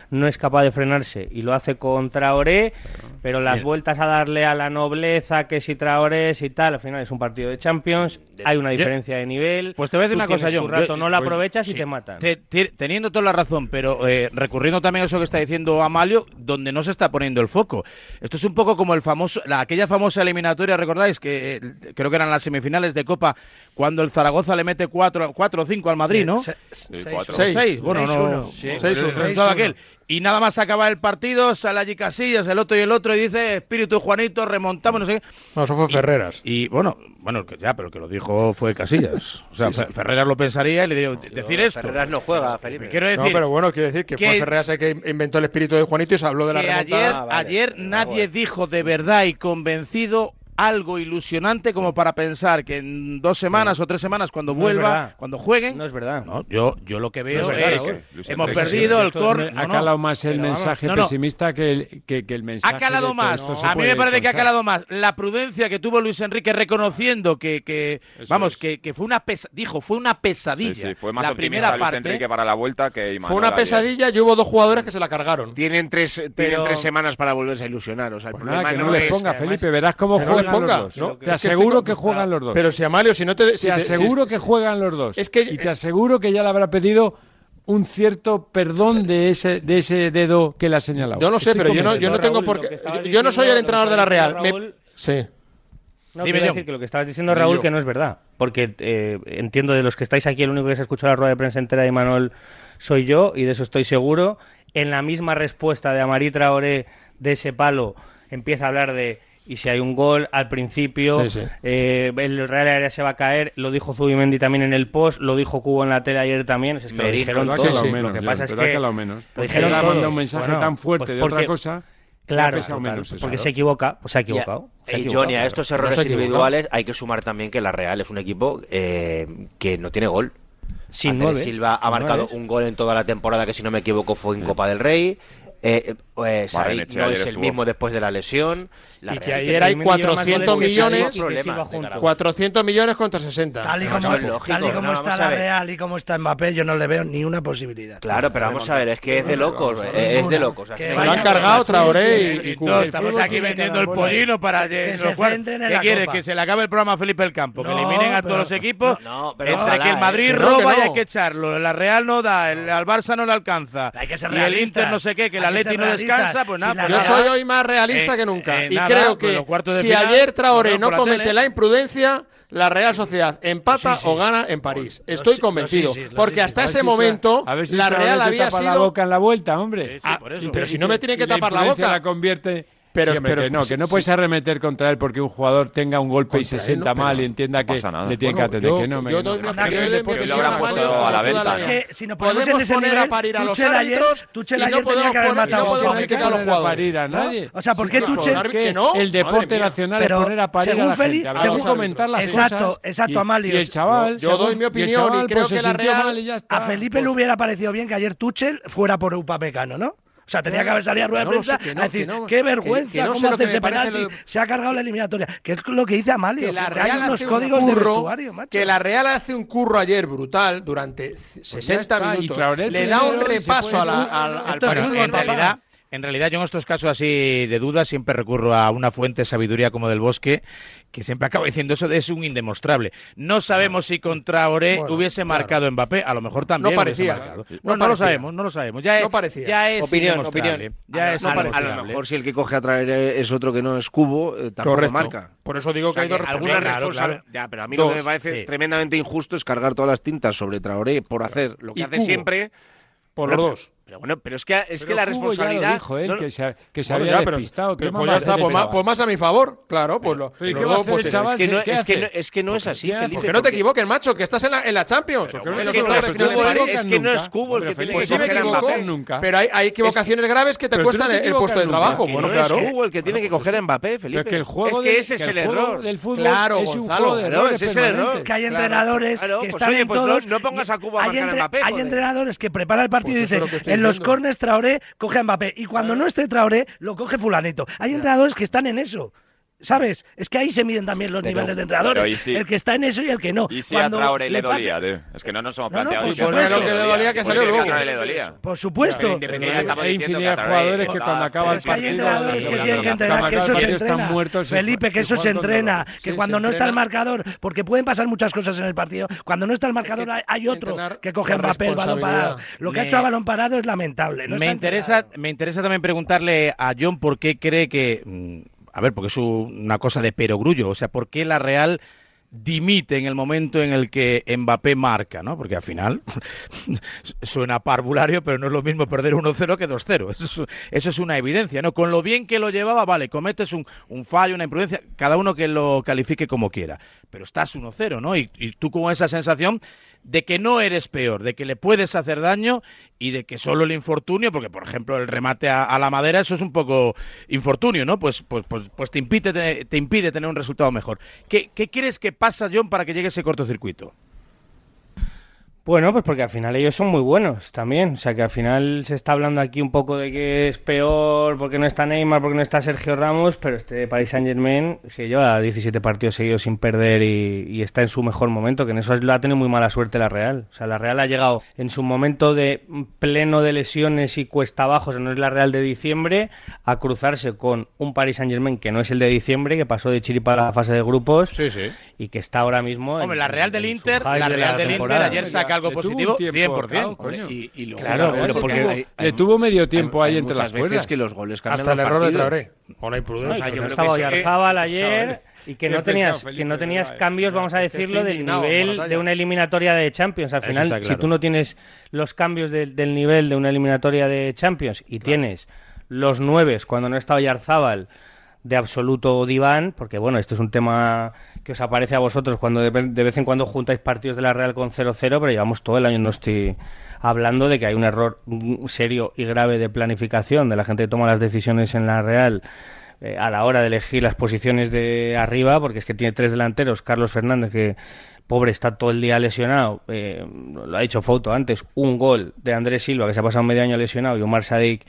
no es capaz de frenarse y lo hace con Traoré, pero las vueltas a darle a la nobleza que si Traoré y tal, al final es un partido de Champions, hay una diferencia de nivel. Pues te voy a decir una cosa, John. tu rato Yo- no la pues, aprovechas y sí. te matan. Te- te- teniendo toda la razón, pero eh, recurriendo también a eso que está diciendo Amalio, donde no se está poniendo el foco. Esto es un poco como el famoso, la, aquella famosa eliminatoria, ¿recordáis? Que eh, creo que eran las semifinales de Copa, cuando el Zaragoza le mete 4 o 5 al Madrid, ¿no? Se- se- cuatro. seis- Seis, bueno, seis no. uno. Sí, Seis pues uno. el resultado aquel. Y nada más acaba el partido, sale allí Casillas, el otro y el otro, y dice, espíritu Juanito, remontamos, no sé qué. No, eso fue Ferreras. Y bueno, bueno, que ya, pero el que lo dijo fue Casillas. O sea, Fe- Ferreras lo pensaría y le diría, decir esto. Ferreras no juega, Felipe. Quiero decir No, pero bueno, quiero decir que, que- fue Ferreras el que inventó el espíritu de Juanito y se habló de la remontada. ayer, Ah, vale. ayer nadie dijo de verdad y convencido algo ilusionante como para pensar que en dos semanas o tres semanas cuando vuelva, cuando jueguen. No es verdad. Yo, yo lo que veo es, hemos perdido el core. Ha calado más el mensaje pesimista que el, que, el mensaje. Ha calado más. A mí me parece que ha calado más la prudencia que tuvo Luis Enrique reconociendo que, que vamos, que, fue una pesa dijo, fue una pesadilla. La primera parte. Para la vuelta que Fue una pesadilla y hubo dos jugadores que se la cargaron. Tienen tres, tienen tres semanas para volverse a ilusionar. O sea, el pues problema nada, que no, les ponga, Felipe, verás cómo juega ponga. Los dos. ¿no? Te aseguro que juegan los dos. Pero si Amalio, si no te. te aseguro que juegan los dos. Es que, y te eh, aseguro que ya le habrá pedido un cierto perdón de ese de ese dedo que le ha señalado. Yo no sé, pero yo no, yo no tengo por qué. Yo, no soy el entrenador de la Real. Raúl, Me... Sí. No, Dime decir que lo que estabas diciendo, Raúl, que no es verdad. Porque eh, entiendo de los que estáis aquí, el único que se escuchó la rueda de prensa entera de Manuel soy yo, y de eso estoy seguro. En la misma respuesta de Amarí Traoré de ese palo, empieza a hablar de y si hay un gol al principio, sí, sí. Eh, el Real Área se va a caer, lo dijo Zubimendi también en el post, lo dijo Cubo en la tele ayer también, es que lo dijeron todos, lo, menos, lo que pasa es que, que lo menos, lo dijeron todos. Manda un mensaje bueno, tan fuerte pues porque, de otra cosa Claro, menos ¿eh? porque se equivoca, pues se ha equivocado. Y, Johnny, a estos errores no individuales hay que sumar también que la Real es un equipo eh, que no tiene gol. Sin Andrés Silva ha marcado un gol en toda la temporada que si no me equivoco fue en Copa del Rey. Eh, eh pues, no es el mismo después de la lesión. La y que ayer hay 400 millones, problemas, 400 millones contra 60. Tal y como, no, no, lógico, tal y como está la Real y como está Mbappé, yo no le veo ni una posibilidad. Claro, pero vamos a ver, es que es de locos, eh, es de locos. Se lo han cargado Traoré y, Estamos aquí vendiendo el pollino para que se ¿Qué quieres? Que se le acabe el programa a Felipe el Campo, que eliminen a todos los equipos. Entre que el eh. Madrid roba y hay que echarlo, la Real no da, al Barça no le alcanza, y el Inter no sé qué, Atleti no descansa, pues nada. Yo soy hoy más realista que nunca. Y creo que si ayer Traoré no comete la imprudencia, la Real Sociedad empata o gana en París. Estoy convencido. Porque hasta ese momento la Real había sido. la boca en la vuelta, hombre. Ah, pero si no me tiene que tapar la boca. la convierte pero, sí, pero que no, que no puedes arremeter contra él porque un jugador tenga un golpe y se sienta no, mal y entienda que le tiene bueno, que atender. Yo, que no, me, yo doy mi a la venta. Es que si nos podemos poner a parir a los árbitros, Tuchel ayer tenía que haber matado a los jugadores. parir a nadie. O sea, ¿por qué Tuchel? El deporte nacional es poner a parir a la gente. Según comentar las cosas. Exacto, exacto, Amalio. Y el chaval... Yo doy mi opinión y creo que la Real... A Felipe le hubiera parecido bien que ayer Tuchel fuera por Upamecano, ¿no? O sea, tenía que haber salido a rueda de prensa a decir, qué vergüenza, no cómo hace ese penalti, se ha cargado la eliminatoria. Que es lo que dice Amalio, que, la Real hay unos códigos macho. Que la Real hace un curro ayer brutal durante 60 minutos. le da un repaso al, al, en realidad en realidad yo en estos casos así de dudas siempre recurro a una fuente de sabiduría como del bosque, que siempre acabo diciendo eso es un indemostrable. No sabemos si contra Ore bueno, hubiese marcado Mbappé, a lo mejor también no parecía, hubiese marcado. No, no, lo sabemos, no lo sabemos. Ya es, no parecía. Ya es opinión. Opinión. Ya a, es no a lo mejor si el que coge a traer es otro que no es Cubo, eh, tampoco marca. Por eso digo que hay dos alguna claro. Ya, pero a mí dos, lo que me parece tremendamente injusto es cargar todas las tintas sobre Traoré por hacer lo que hace siempre. Por los dos. Pero bueno, pero es que, es que la responsabilidad. dijo él, no, que se, que se bueno, había ya, pero. Pero, pues ya está, pues más, pues más, a mi favor, claro. Pues lo, ¿Y qué a pues, hacer es, que no, es, que no, es, que no, es así, Felipe. Porque no te equivoques, macho, que estás en la, en la Champions. Es, que no, es, que Cubo el que tiene que coger a Mbappé. Pero hay, equivocaciones graves que te cuestan el puesto de trabajo. Bueno, claro. es Cubo el que tiene que coger a Mbappé, Felipe. Es que ese es el error. del fútbol Claro, Gonzalo. Ese es el error. Que hay entrenadores que están en todos… no pongas a Cubo a marcar a Mbappé. Hay entrenadores que preparan el partido y dicen en los corners Traoré coge a Mbappé y cuando no esté Traoré lo coge fulanito. Hay entrenadores que están en eso. ¿Sabes? Es que ahí se miden también los niveles de entrenadores. El que está en eso y el que no. Y si Cuando a Traoré le, dolía, pase... Es que no nos hemos planteado. No, no, por supuesto. que que salió luego. Por supuesto. Hay infinidad de jugadores que cuando acaba el partido... Hay entrenadores que tienen que entrenar, que eso se entrena. Felipe, que eso se entrena. Que cuando no está el marcador, porque pueden pasar muchas cosas en el partido, cuando no está el marcador hay otro que coge el papel, balón parado. Lo que ha hecho a balón parado es lamentable. Me interesa también preguntarle a John por qué cree que mm, a ver, porque es una cosa de perogrullo, o sea, por qué la Real dimite en el momento en el que Mbappé marca, ¿no? Porque al final suena parvulario, pero no es lo mismo perder 1-0 que 2-0. Eso es, eso es una evidencia, ¿no? Con lo bien que lo llevaba, vale, cometes un, un fallo, una imprudencia, cada uno que lo califique como quiera, pero estás 1-0, ¿no? Y, y tú con esa sensación de que no eres peor, de que le puedes hacer daño y de que solo el infortunio, porque por ejemplo el remate a, la madera, eso es un poco infortunio, ¿no? Pues, pues, pues, pues te, impide, te, impide tener un resultado mejor. ¿Qué, ¿Qué crees que pasa, John, para que llegue ese cortocircuito? Bueno, pues porque al final ellos son muy buenos también. O sea, que al final se está hablando aquí un poco de que es peor porque no está Neymar, porque no está Sergio Ramos, pero este Paris Saint Germain, que lleva 17 partidos seguidos sin perder y, y está en su mejor momento, que en eso lo ha tenido muy mala suerte la Real. O sea, la Real ha llegado en su momento de pleno de lesiones y cuesta abajo, o sea, no es la Real de diciembre, a cruzarse con un Paris Saint Germain que no es el de diciembre, que pasó de chiripa a la fase de grupos Sí, sí. y que está ahora mismo. Hombre, en- la Real del Inter, la de Real del Inter ayer saca algo positivo, tiempo 100%. cao, coño. Y, y luego, Claro, porque que hay- Le tuvo medio tiempo hay ahí entre las veces cuerdas. que los goles Hasta el error de. Traoré. O la imprudencia. No, y que yo no estaba Oyarzábal eh, ayer y que no tenías, que no tenías verdad, cambios, vamos a decirlo, del nivel de una eliminatoria de Champions. Al final, si claro. tú no tienes los cambios de- del nivel de una eliminatoria de Champions y tienes los nueves cuando no está Oyarzábal de absoluto diván, porque bueno, esto es un tema que os aparece a vosotros cuando de, vez en cuando juntáis partidos de la Real con 0-0, pero llevamos todo el año no estoy hablando de que hay un error serio y grave de planificación de la gente que toma las decisiones en la Real eh, a la hora de elegir las posiciones de arriba, porque es que tiene tres delanteros, Carlos Fernández, que pobre está todo el día lesionado, eh, lo ha dicho Foto antes, un gol de Andrés Silva, que se ha pasado medio año lesionado, y Omar Sadik,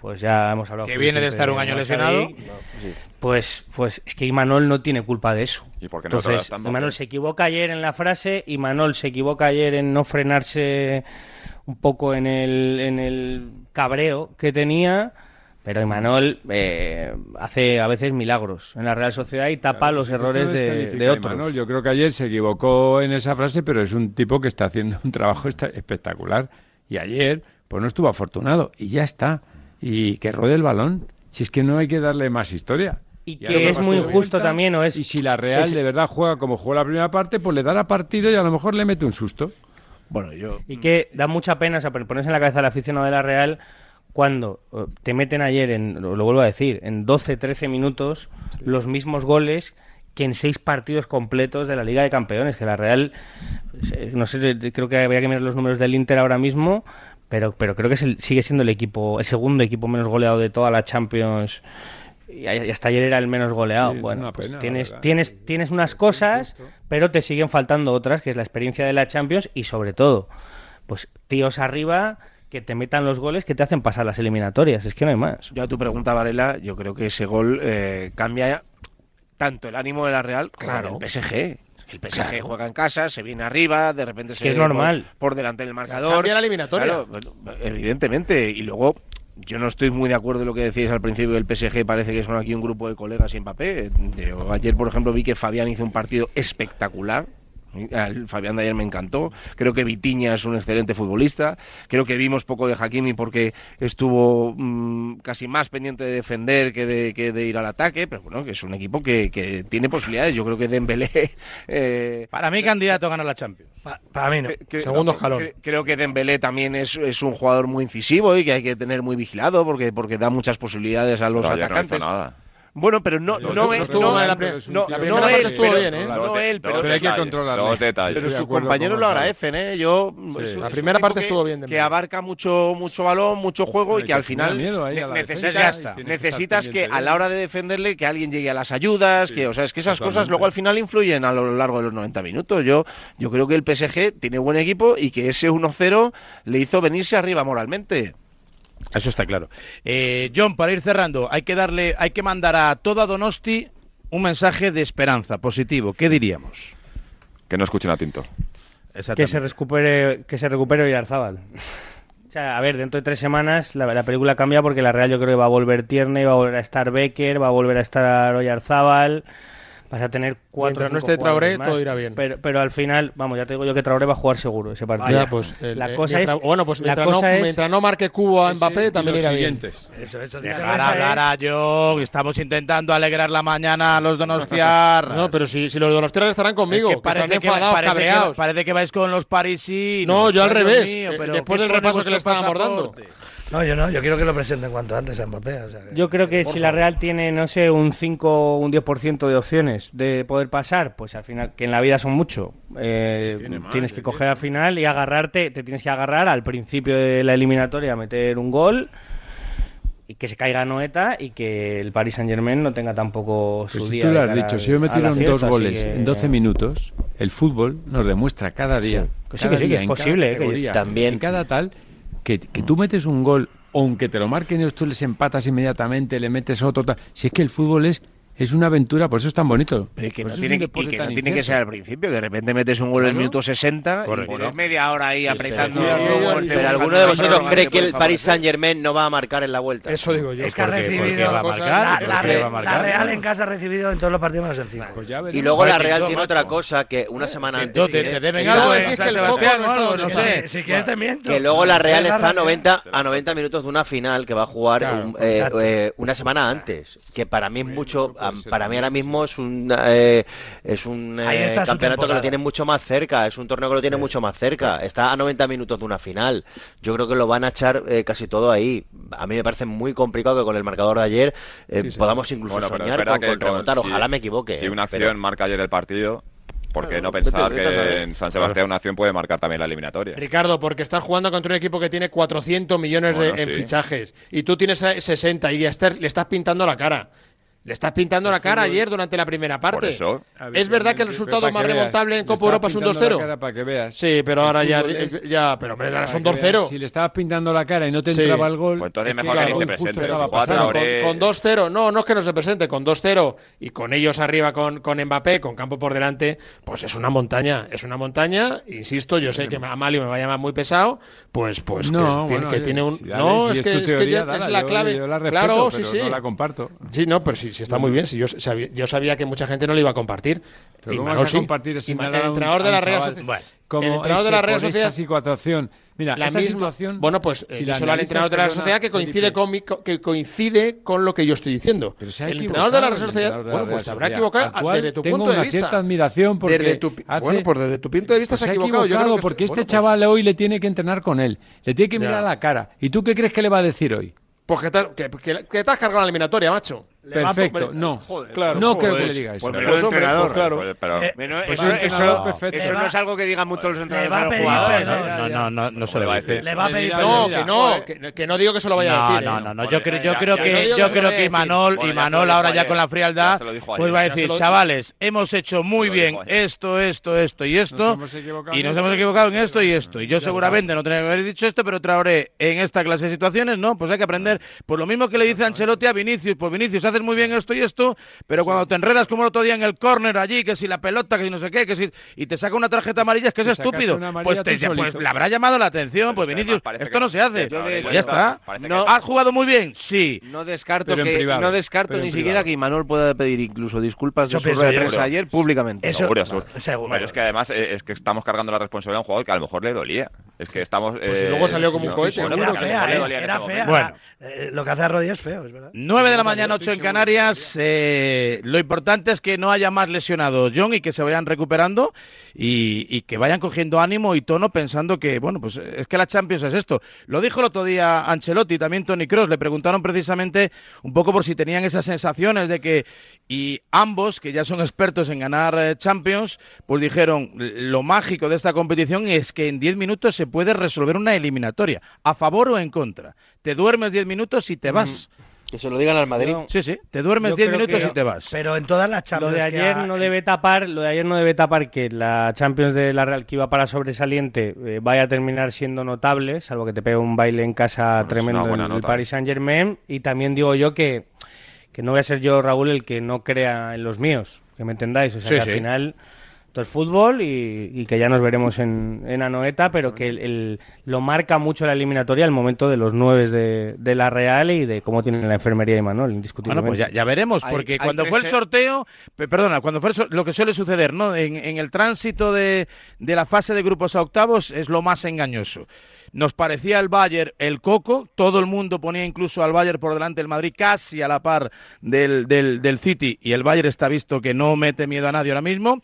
pues ya hemos hablado. Que viene de estar un año lesionado. Pues, pues es que Imanol no tiene culpa de eso. ¿Y por qué Entonces, Imanol se equivoca ayer en la frase, Imanol se equivoca ayer en no frenarse un poco en el, en el cabreo que tenía, pero Imanol eh, hace a veces milagros en la Real Sociedad y tapa Claro, los errores de, de otros. Imanol. Yo creo que ayer se equivocó en esa frase, pero es un tipo que está haciendo un trabajo espectacular. Y ayer, pues no estuvo afortunado. Y ya está. Y que rode el balón. Si es que no hay que darle más historia. Y Y que es muy injusto también, ¿o es? Y si la Real es- de verdad juega como jugó la primera parte, pues le dará partido y a lo mejor le mete un susto. Bueno, yo. Y que da mucha pena, o sea, ponerse en la cabeza del aficionado de la Real cuando eh, te meten ayer, en, lo, vuelvo a decir, en 12-13 minutos los mismos goles que en seis partidos completos de la Liga de Campeones, que la Real, eh, no sé, creo que habría que mirar los números del Inter ahora mismo, pero, pero creo que es el- sigue siendo el equipo, el segundo equipo menos goleado de toda la Champions. Y hasta ayer era el menos goleado. Sí, bueno, pues pena, tienes, tienes, tienes unas cosas, pero te siguen faltando otras, que es la experiencia de la Champions y sobre todo, pues tíos arriba que te metan los goles que te hacen pasar las eliminatorias. Es que no hay más. Yo a tu pregunta, Varela, yo creo que ese gol eh, cambia tanto el ánimo de la Real como Claro. el PSG. El PSG juega en casa, se viene arriba, de repente Es se que es ve por- normal. Por, delante del marcador. Cambia la eliminatoria. Claro, evidentemente. Y luego, yo no estoy muy de acuerdo en lo que decíais al principio del PSG. Parece que son aquí un grupo de colegas y Mbappé. Yo ayer, por ejemplo, vi que Fabián hizo un partido espectacular. El Fabián de ayer me encantó. Creo que Vitiña es un excelente futbolista. Creo que vimos poco de Hakimi porque estuvo mm, casi más pendiente de defender que de, que de ir al ataque. Pero bueno, que es un equipo que, que tiene posibilidades. Yo creo que Dembélé... eh, Para mí, candidato a ganar la Champions. Pa- para mí no. que- Segundo escalón. cre- Creo que Dembélé también es, es un jugador muy incisivo y que hay que tener muy vigilado porque, porque da muchas posibilidades a los Pero ayer no hizo atacantes. nada. Bueno, pero no, No, no, no él, estuvo no, la pri- no, la no primera él, parte estuvo pero- bien, ¿eh? no él, pero, Pero hay que. Dos detalles. pero de sus compañeros lo agradecen, ¿eh? Yo, Sí. es- La es primera parte que- estuvo bien, Que Dembélé. abarca mucho, mucho balón, mucho juego Pero y que al que final necesitas, que necesitas que a de la hora de defenderle que alguien llegue a las ayudas, Sí, que, o sea, es que esas cosas luego al final influyen a lo largo de los 90 minutos. Yo, yo creo que el PSG tiene buen equipo y que ese 1-0 le hizo venirse arriba moralmente. Eso está claro. Eh, John, para ir cerrando, hay que darle, hay que mandar a toda Donosti un mensaje de esperanza positivo. ¿Qué diríamos? Que no escuchen a Tinto. Que se recupere, que se recupere Oyarzábal. O sea, a ver, dentro de tres semanas la, la película cambia porque la Real yo creo que va a volver Tierney, va a volver a estar Becker, va a volver a estar Oyarzábal. Vas a tener cuatro Mientras no esté Traoré, más, todo irá bien. Pero, pero al final, vamos, ya te digo yo que Traoré va a jugar seguro ese partido. Ya, pues, el- la eh, cosa mientras- es, bueno, pues la mientras, cosa no, es- mientras no marque cubo a Mbappé, Ese también irá bien. siguientes. Eso, eso. Dejar hablar a John, estamos intentando alegrar la mañana a los donostiarras. No, pero si, si los donostiarras estarán conmigo, Es que, están enfadados, parece que- cabreados. parece que vais con los parisinos. No, yo al revés. mío, Eh, después ¿qué del repaso que le vuestro estábamos dando. pasaporte? No, yo no, yo quiero que lo presenten cuanto antes a Mbappé. o sea que- Yo creo que si la. Real tiene, no sé, un 5 o un 10% de opciones de poder pasar, pues al final, que en la vida son mucho, eh, Tiene más tienes que coger al final y agarrarte, te tienes que agarrar al principio de la eliminatoria a meter un gol y que se caiga Noeta y que el Paris Saint Germain no tenga tampoco su Pues si día. tú lo has dicho, al- si yo metieron fiesta, dos goles que- en 12 minutos, el fútbol nos demuestra cada día, Que sí, que sí, que día, es posible, eh, que- También. en cada tal, que, que tú metes un gol, aunque te lo marquen ellos, tú les empatas inmediatamente, le metes otro, tal. si es que el fútbol es es una aventura, por eso es tan bonito. Pero que no tiene, y que no tiene que ser al principio, que de repente metes un gol en el minuto 60 Correcto. y tienes media hora ahí apretando. Pero alguno de vosotros cree que el Paris. Saint Germain no va a marcar en la vuelta. Eso digo yo. Es que ha ¿Por qué? ¿Por qué recibido. La, Real en casa ha recibido en todos los partidos menos encima. Pues Y luego la Real tiene otra cosa que una semana antes. Que- luego la Real Es está a Real. 90, a 90 minutos de una final que va a jugar una semana antes. Que para mí es mucho, para mí ahora mismo es un eh, es un eh, campeonato que lo tiene mucho más cerca, es un torneo que lo tiene mucho más cerca. Está a 90 minutos de una final. Yo creo que lo van a echar eh, casi todo ahí. A mí me parece muy complicado que con el marcador de ayer eh, Sí, sí. podamos incluso Bueno, soñar con, con remontar. Ojalá me equivoque. Si eh, una pero- acción marca ayer el partido, ¿por qué no pensar que en San Sebastián una acción puede marcar también la eliminatoria? Ricardo, porque estás jugando contra un equipo que tiene 400 millones de, en sí. fichajes y tú tienes eh, 60 y a Esther le estás pintando la cara. Le estás pintando la cara ayer durante la primera parte. eso. Es verdad que el resultado más remontable en Copa Europa es un 2-0. Para que veas. Sí, pero El ahora ya, es- ya, pero hombre, ahora que veas, 2-0. Si le estabas pintando la cara y no te Sí. entraba el gol. Pues entonces es mejor que ni se presente, Con, con 2-0, no, no es que no se presente, con 2-0 y con ellos arriba con, con Mbappé, con campo por delante, pues es una montaña, es una montaña, insisto, yo sé que a Malio me va a llamar muy pesado, pues, pues no, que, tiene, bueno, que oye, tiene un... si dale, no, si es que, es que es la yo- clave. yo la respeto, claro, sí, pero sí. no la comparto. Sí, no, pero sí, sí está muy bien. Si yo, sabía, yo sabía que mucha gente no lo iba a compartir. Pero y ¿cómo Manol vas a sí. compartir el entrenador de la Real como el entrenador de la Real Sociedad. situación. Mira, La esta misma- situación. bueno, pues si eh, la díselo al entrenador de la Real Sociedad que coincide con, mi- que coincide con lo que yo estoy diciendo. Pero se ha el entrenador de la Real Sociedad, bueno, pues te habrá equivocado al cual desde tu tengo punto de una vista. cierta admiración porque Desde tu pi- hace- bueno, pues desde tu punto de vista Pues se ha se ha equivocado. Yo creo porque este pues- chaval hoy le tiene que entrenar con él. Le tiene que mirar la cara. ¿Y tú qué crees que le va a decir hoy? Pues que te, que, que- que te has cargado la eliminatoria, macho. Perfecto. No, claro, no joder, creo que le diga eso. Pues menudo hombre, entrenador. pues claro. Pero- Eh, Pues eso, eso- perfecto. eso no es algo que digan muchos los le entrenadores va a los pedir jugadores. ¿eh? No, no, no, no se le va a decir. Le va a Le pedir dirá, perdón. No, que no, joder. que, que no digo que se lo vaya a No, decir. no, ¿eh? no, no. Yo, creo, yo creo que, yo creo que. Imanol, Imanol ahora ya con la frialdad, Ya se lo dijo pues va a decir, chavales, hemos hecho muy bien esto, esto, esto y esto, y nos hemos equivocado en esto y esto. Y yo seguramente no tenía que haber dicho esto, pero Traoré en esta clase de situaciones, no, pues hay que aprender. Pues lo mismo que le dice Ancelotti a Vinicius, pues Vinicius, haces muy bien esto y esto, pero cuando te enredas como el otro día en el córner allí, que si la pelota, que si no sé qué, que si y te saca una tarjeta amarilla, es que es estúpido. Pues, te, pues le habrá llamado la atención, Pero pues Vinicius, esto no se hace. Pues ya está. No. ¿Has jugado muy bien? Sí. No descarto, que, privado, no descarto ni siquiera que Imanol pueda pedir incluso disculpas de su rueda de prensa ayer públicamente. Eso- Seguro, no, seguro. seguro. Pero es que además eh, es que estamos cargando la responsabilidad a un jugador que a lo mejor le dolía. Es que estamos. Pues eh, luego salió como un cohete, bueno, Era fea. Bueno. Eh, lo que hace a Rodríguez es feo, es verdad. 9 de la mañana, 8 en Canarias. Eh, lo importante es que no haya más lesionados, John, y que se vayan recuperando y, y que vayan cogiendo ánimo y tono pensando que, bueno, pues es que la Champions es esto. Lo dijo el otro día Ancelotti, también Tony Cross. Le preguntaron precisamente un poco por si tenían esas sensaciones de que, y ambos, que ya son expertos en ganar eh, Champions, pues dijeron, lo mágico de esta competición es que en 10 minutos se puede resolver una eliminatoria, a favor o en contra. Te duermes 10 minutos y te vas. Que se lo digan al Madrid. Yo- Sí, sí, te duermes Yo 10 creo minutos que- y te vas. Pero en todas las Lo Champions de que ayer ha- no debe tapar, lo de ayer no debe tapar que la Champions de la Real que iba para sobresaliente eh, vaya a terminar siendo notable, salvo que te pegue un baile en casa tremendo en el. Paris Saint Germain. Y también digo yo que, que no voy a ser yo, Raúl, el que no crea en los míos, que me entendáis. O sea Sí, que sí. al final esto es fútbol y, y que ya nos veremos en, en Anoeta, pero que el, el- lo marca mucho la eliminatoria el momento de los nueve de, de la Real y de cómo tiene la enfermería de Manuel, Bueno, indiscutiblemente. pues ya, ya veremos, porque hay cuando fue el e- sorteo, pe- perdona, cuando fue el lo que suele suceder, ¿no? En, en el tránsito de, de la fase de grupos a octavos es lo más engañoso. Nos parecía el Bayern el coco, todo el mundo ponía incluso al Bayern por delante del Madrid, casi a la par del, del, del City, y el Bayern está visto que no mete miedo a nadie ahora mismo.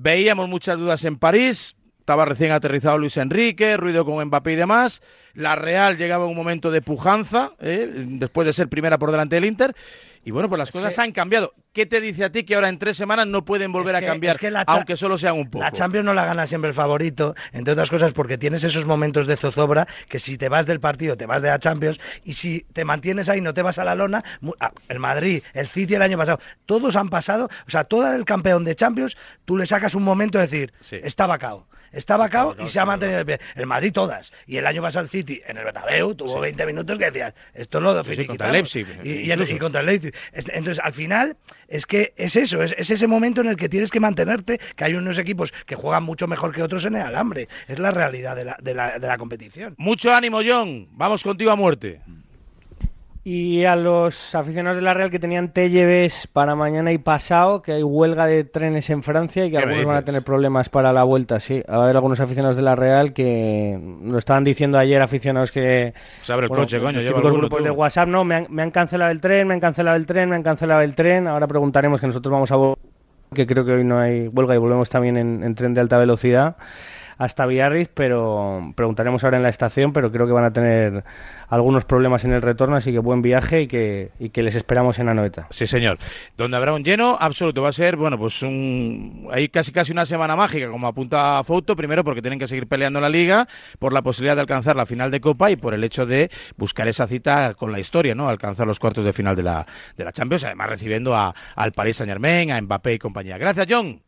Veíamos muchas dudas en París, estaba recién aterrizado Luis Enrique, ruido con Mbappé y demás. La Real llegaba a un momento de pujanza, ¿eh? después de ser primera por delante del Inter. Y bueno, pues las cosas han cambiado. ¿Qué te dice a ti que ahora en tres semanas no pueden volver Es que- a cambiar, es que cha- aunque solo sean un poco? La Champions no la gana siempre el favorito, entre otras cosas porque tienes esos momentos de zozobra que si te vas del partido te vas de la Champions y si te mantienes ahí no te vas a la lona, ah, el Madrid, el City el año pasado, todos han pasado, o sea, todo el campeón de Champions, tú le sacas un momento de decir, Sí. está vacao. Está vacao y se ha mantenido de pie. El Madrid todas. Y el año pasado el City en el Bernabéu tuvo 20 minutos que decías, esto lo Sí, sí, contra el Leipzig, Y, y en- incluso. y contra el Leipzig. Es- Entonces, al final, es que es eso, es, es ese momento en el que tienes que mantenerte, que hay unos equipos que juegan mucho mejor que otros en el alambre. Es la realidad de la, de la, de la competición. Mucho ánimo, John. Vamos contigo a muerte. Y a los aficionados de la Real que tenían TGVs para mañana y pasado, que hay huelga de trenes en Francia y que ¿Qué me algunos van a tener problemas para la vuelta, sí. A haber algunos aficionados de la Real que lo estaban diciendo ayer aficionados que... Pues abre el bueno, coche, coño. los lleva grupos tú. de WhatsApp, no, me han, me han cancelado el tren, me han cancelado el tren, me han cancelado el tren. Ahora preguntaremos que nosotros vamos a... que creo que hoy no hay huelga y volvemos también en, en tren de alta velocidad hasta Biarritz, pero preguntaremos ahora en la estación, pero creo que van a tener algunos problemas en el retorno, así que buen viaje y que, y que les esperamos en Anoeta. Sí, señor. Donde habrá un lleno absoluto. Va a ser, bueno, pues un... hay casi casi una semana mágica, como apunta Foto. Primero porque tienen que seguir peleando la Liga, por la posibilidad de alcanzar la final de Copa y por el hecho de buscar esa cita con la historia, ¿no? Alcanzar los cuartos de final de la, de la Champions, además recibiendo a, al Paris Saint-Germain, a Mbappé y compañía. Gracias, John.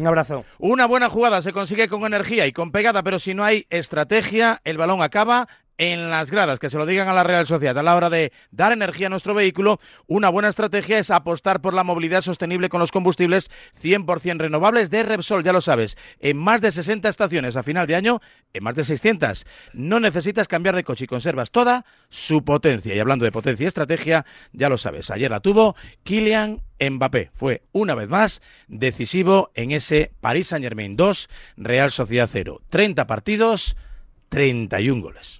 Un abrazo. Una buena jugada se consigue con energía y con pegada, pero si no hay estrategia, el balón acaba en las gradas, que se lo digan a la Real Sociedad. A la hora de dar energía a nuestro vehículo, una buena estrategia es apostar por la movilidad sostenible con los combustibles 100% renovables de Repsol, ya lo sabes, en más de 60 estaciones a final de año, en más de 600. No necesitas cambiar de coche y conservas toda su potencia. Y hablando de potencia y estrategia, ya lo sabes, ayer la tuvo Kylian Mbappé. Fue una vez más decisivo en ese Paris Saint-Germain 2, Real Sociedad 0. 30 partidos, 31 goles.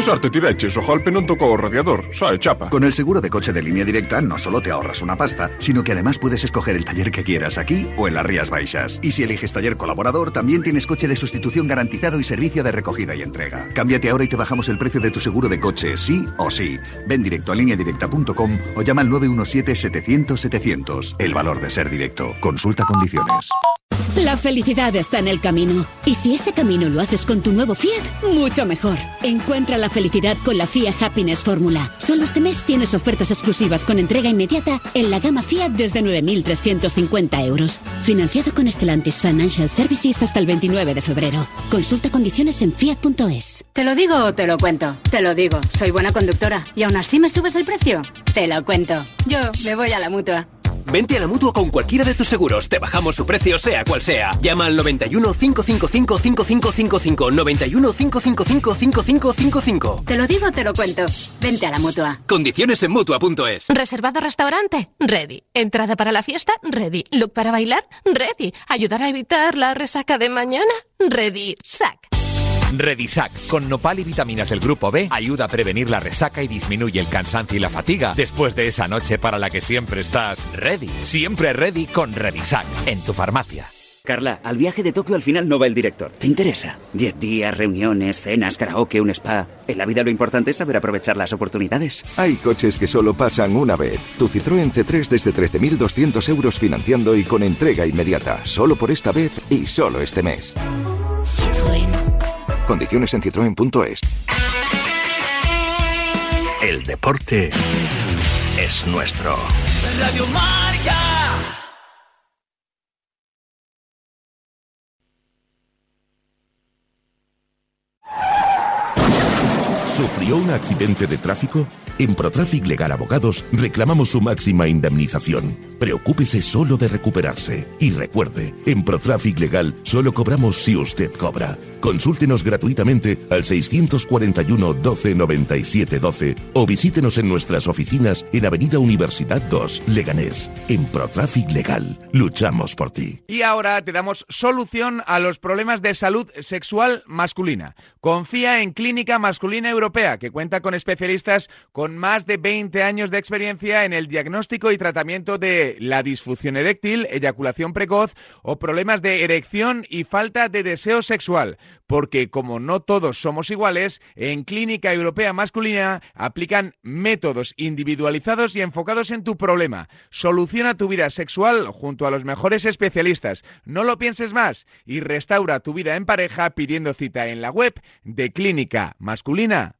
Che sorte ti vecchis, ojalpe non tocó o radiador, sai, chapa. Con el seguro de coche de línea directa no solo te ahorras una pasta, sino que además puedes escoger el taller que quieras aquí o en las Rías Baixas. Y si eliges taller colaborador, también tienes coche de sustitución garantizado y servicio de recogida y entrega. Cámbiate ahora y te bajamos el precio de tu seguro de coche, sí o sí. Ven directo a lineadirecta.com o llama al 917-700-700. El valor de ser directo. Consulta condiciones. La felicidad está en el camino. Y si ese camino lo haces con tu nuevo Fiat, mucho mejor. Encuentra la felicidad con la Fiat Happiness Fórmula. Solo este mes tienes ofertas exclusivas con entrega inmediata en la gama Fiat desde 9.350 euros. Financiado con Stellantis Financial Services hasta el 29 de febrero. Consulta condiciones en fiat.es. ¿Te lo digo o te lo cuento? Te lo digo, soy buena conductora. ¿Y aún así me subes el precio? Te lo cuento. Yo me voy a la mutua. Vente a la mutua con cualquiera de tus seguros. Te bajamos su precio, sea cual sea. Llama al 91 555 5555. 91 555 5555. Te lo digo o te lo cuento. Vente a la mutua. Condiciones en mutua.es. ¿Reservado restaurante? Ready. ¿Entrada para la fiesta? Ready. ¿Look para bailar? Ready. ¿Ayudar a evitar la resaca de mañana? Ready. Sac. Redisac, con nopal y vitaminas del grupo B, ayuda a prevenir la resaca y disminuye el cansancio y la fatiga después de esa noche para la que siempre estás ready. Siempre ready con Redisac, en tu farmacia. Carla, al viaje de Tokio al final no va el director. ¿Te interesa? Diez días, reuniones, cenas, karaoke, un spa. En la vida lo importante es saber aprovechar las oportunidades. Hay coches que solo pasan una vez. Tu Citroën C3 desde 13.200 euros financiando y con entrega inmediata. Solo por esta vez y solo este mes. Citroën. Condiciones en citroen.es. El deporte es nuestro. Radio Marca. ¿Sufrió un accidente de tráfico? En Protraffic Legal Abogados reclamamos su máxima indemnización. Preocúpese solo de recuperarse. Y recuerde, en Protraffic Legal solo cobramos si usted cobra. Consúltenos gratuitamente al 641 12 97 12 o visítenos en nuestras oficinas en Avenida Universidad 2, Leganés. En ProTraffic Legal, luchamos por ti. Y ahora te damos solución a los problemas de salud sexual masculina. Confía en Clínica Masculina Europea, que cuenta con especialistas con más de 20 años de experiencia en el diagnóstico y tratamiento de la disfunción eréctil, eyaculación precoz o problemas de erección y falta de deseo sexual. Porque como no todos somos iguales, en Clínica Europea Masculina aplican métodos individualizados y enfocados en tu problema. Soluciona tu vida sexual junto a los mejores especialistas. No lo pienses más y restaura tu vida en pareja pidiendo cita en la web de Clínica Masculina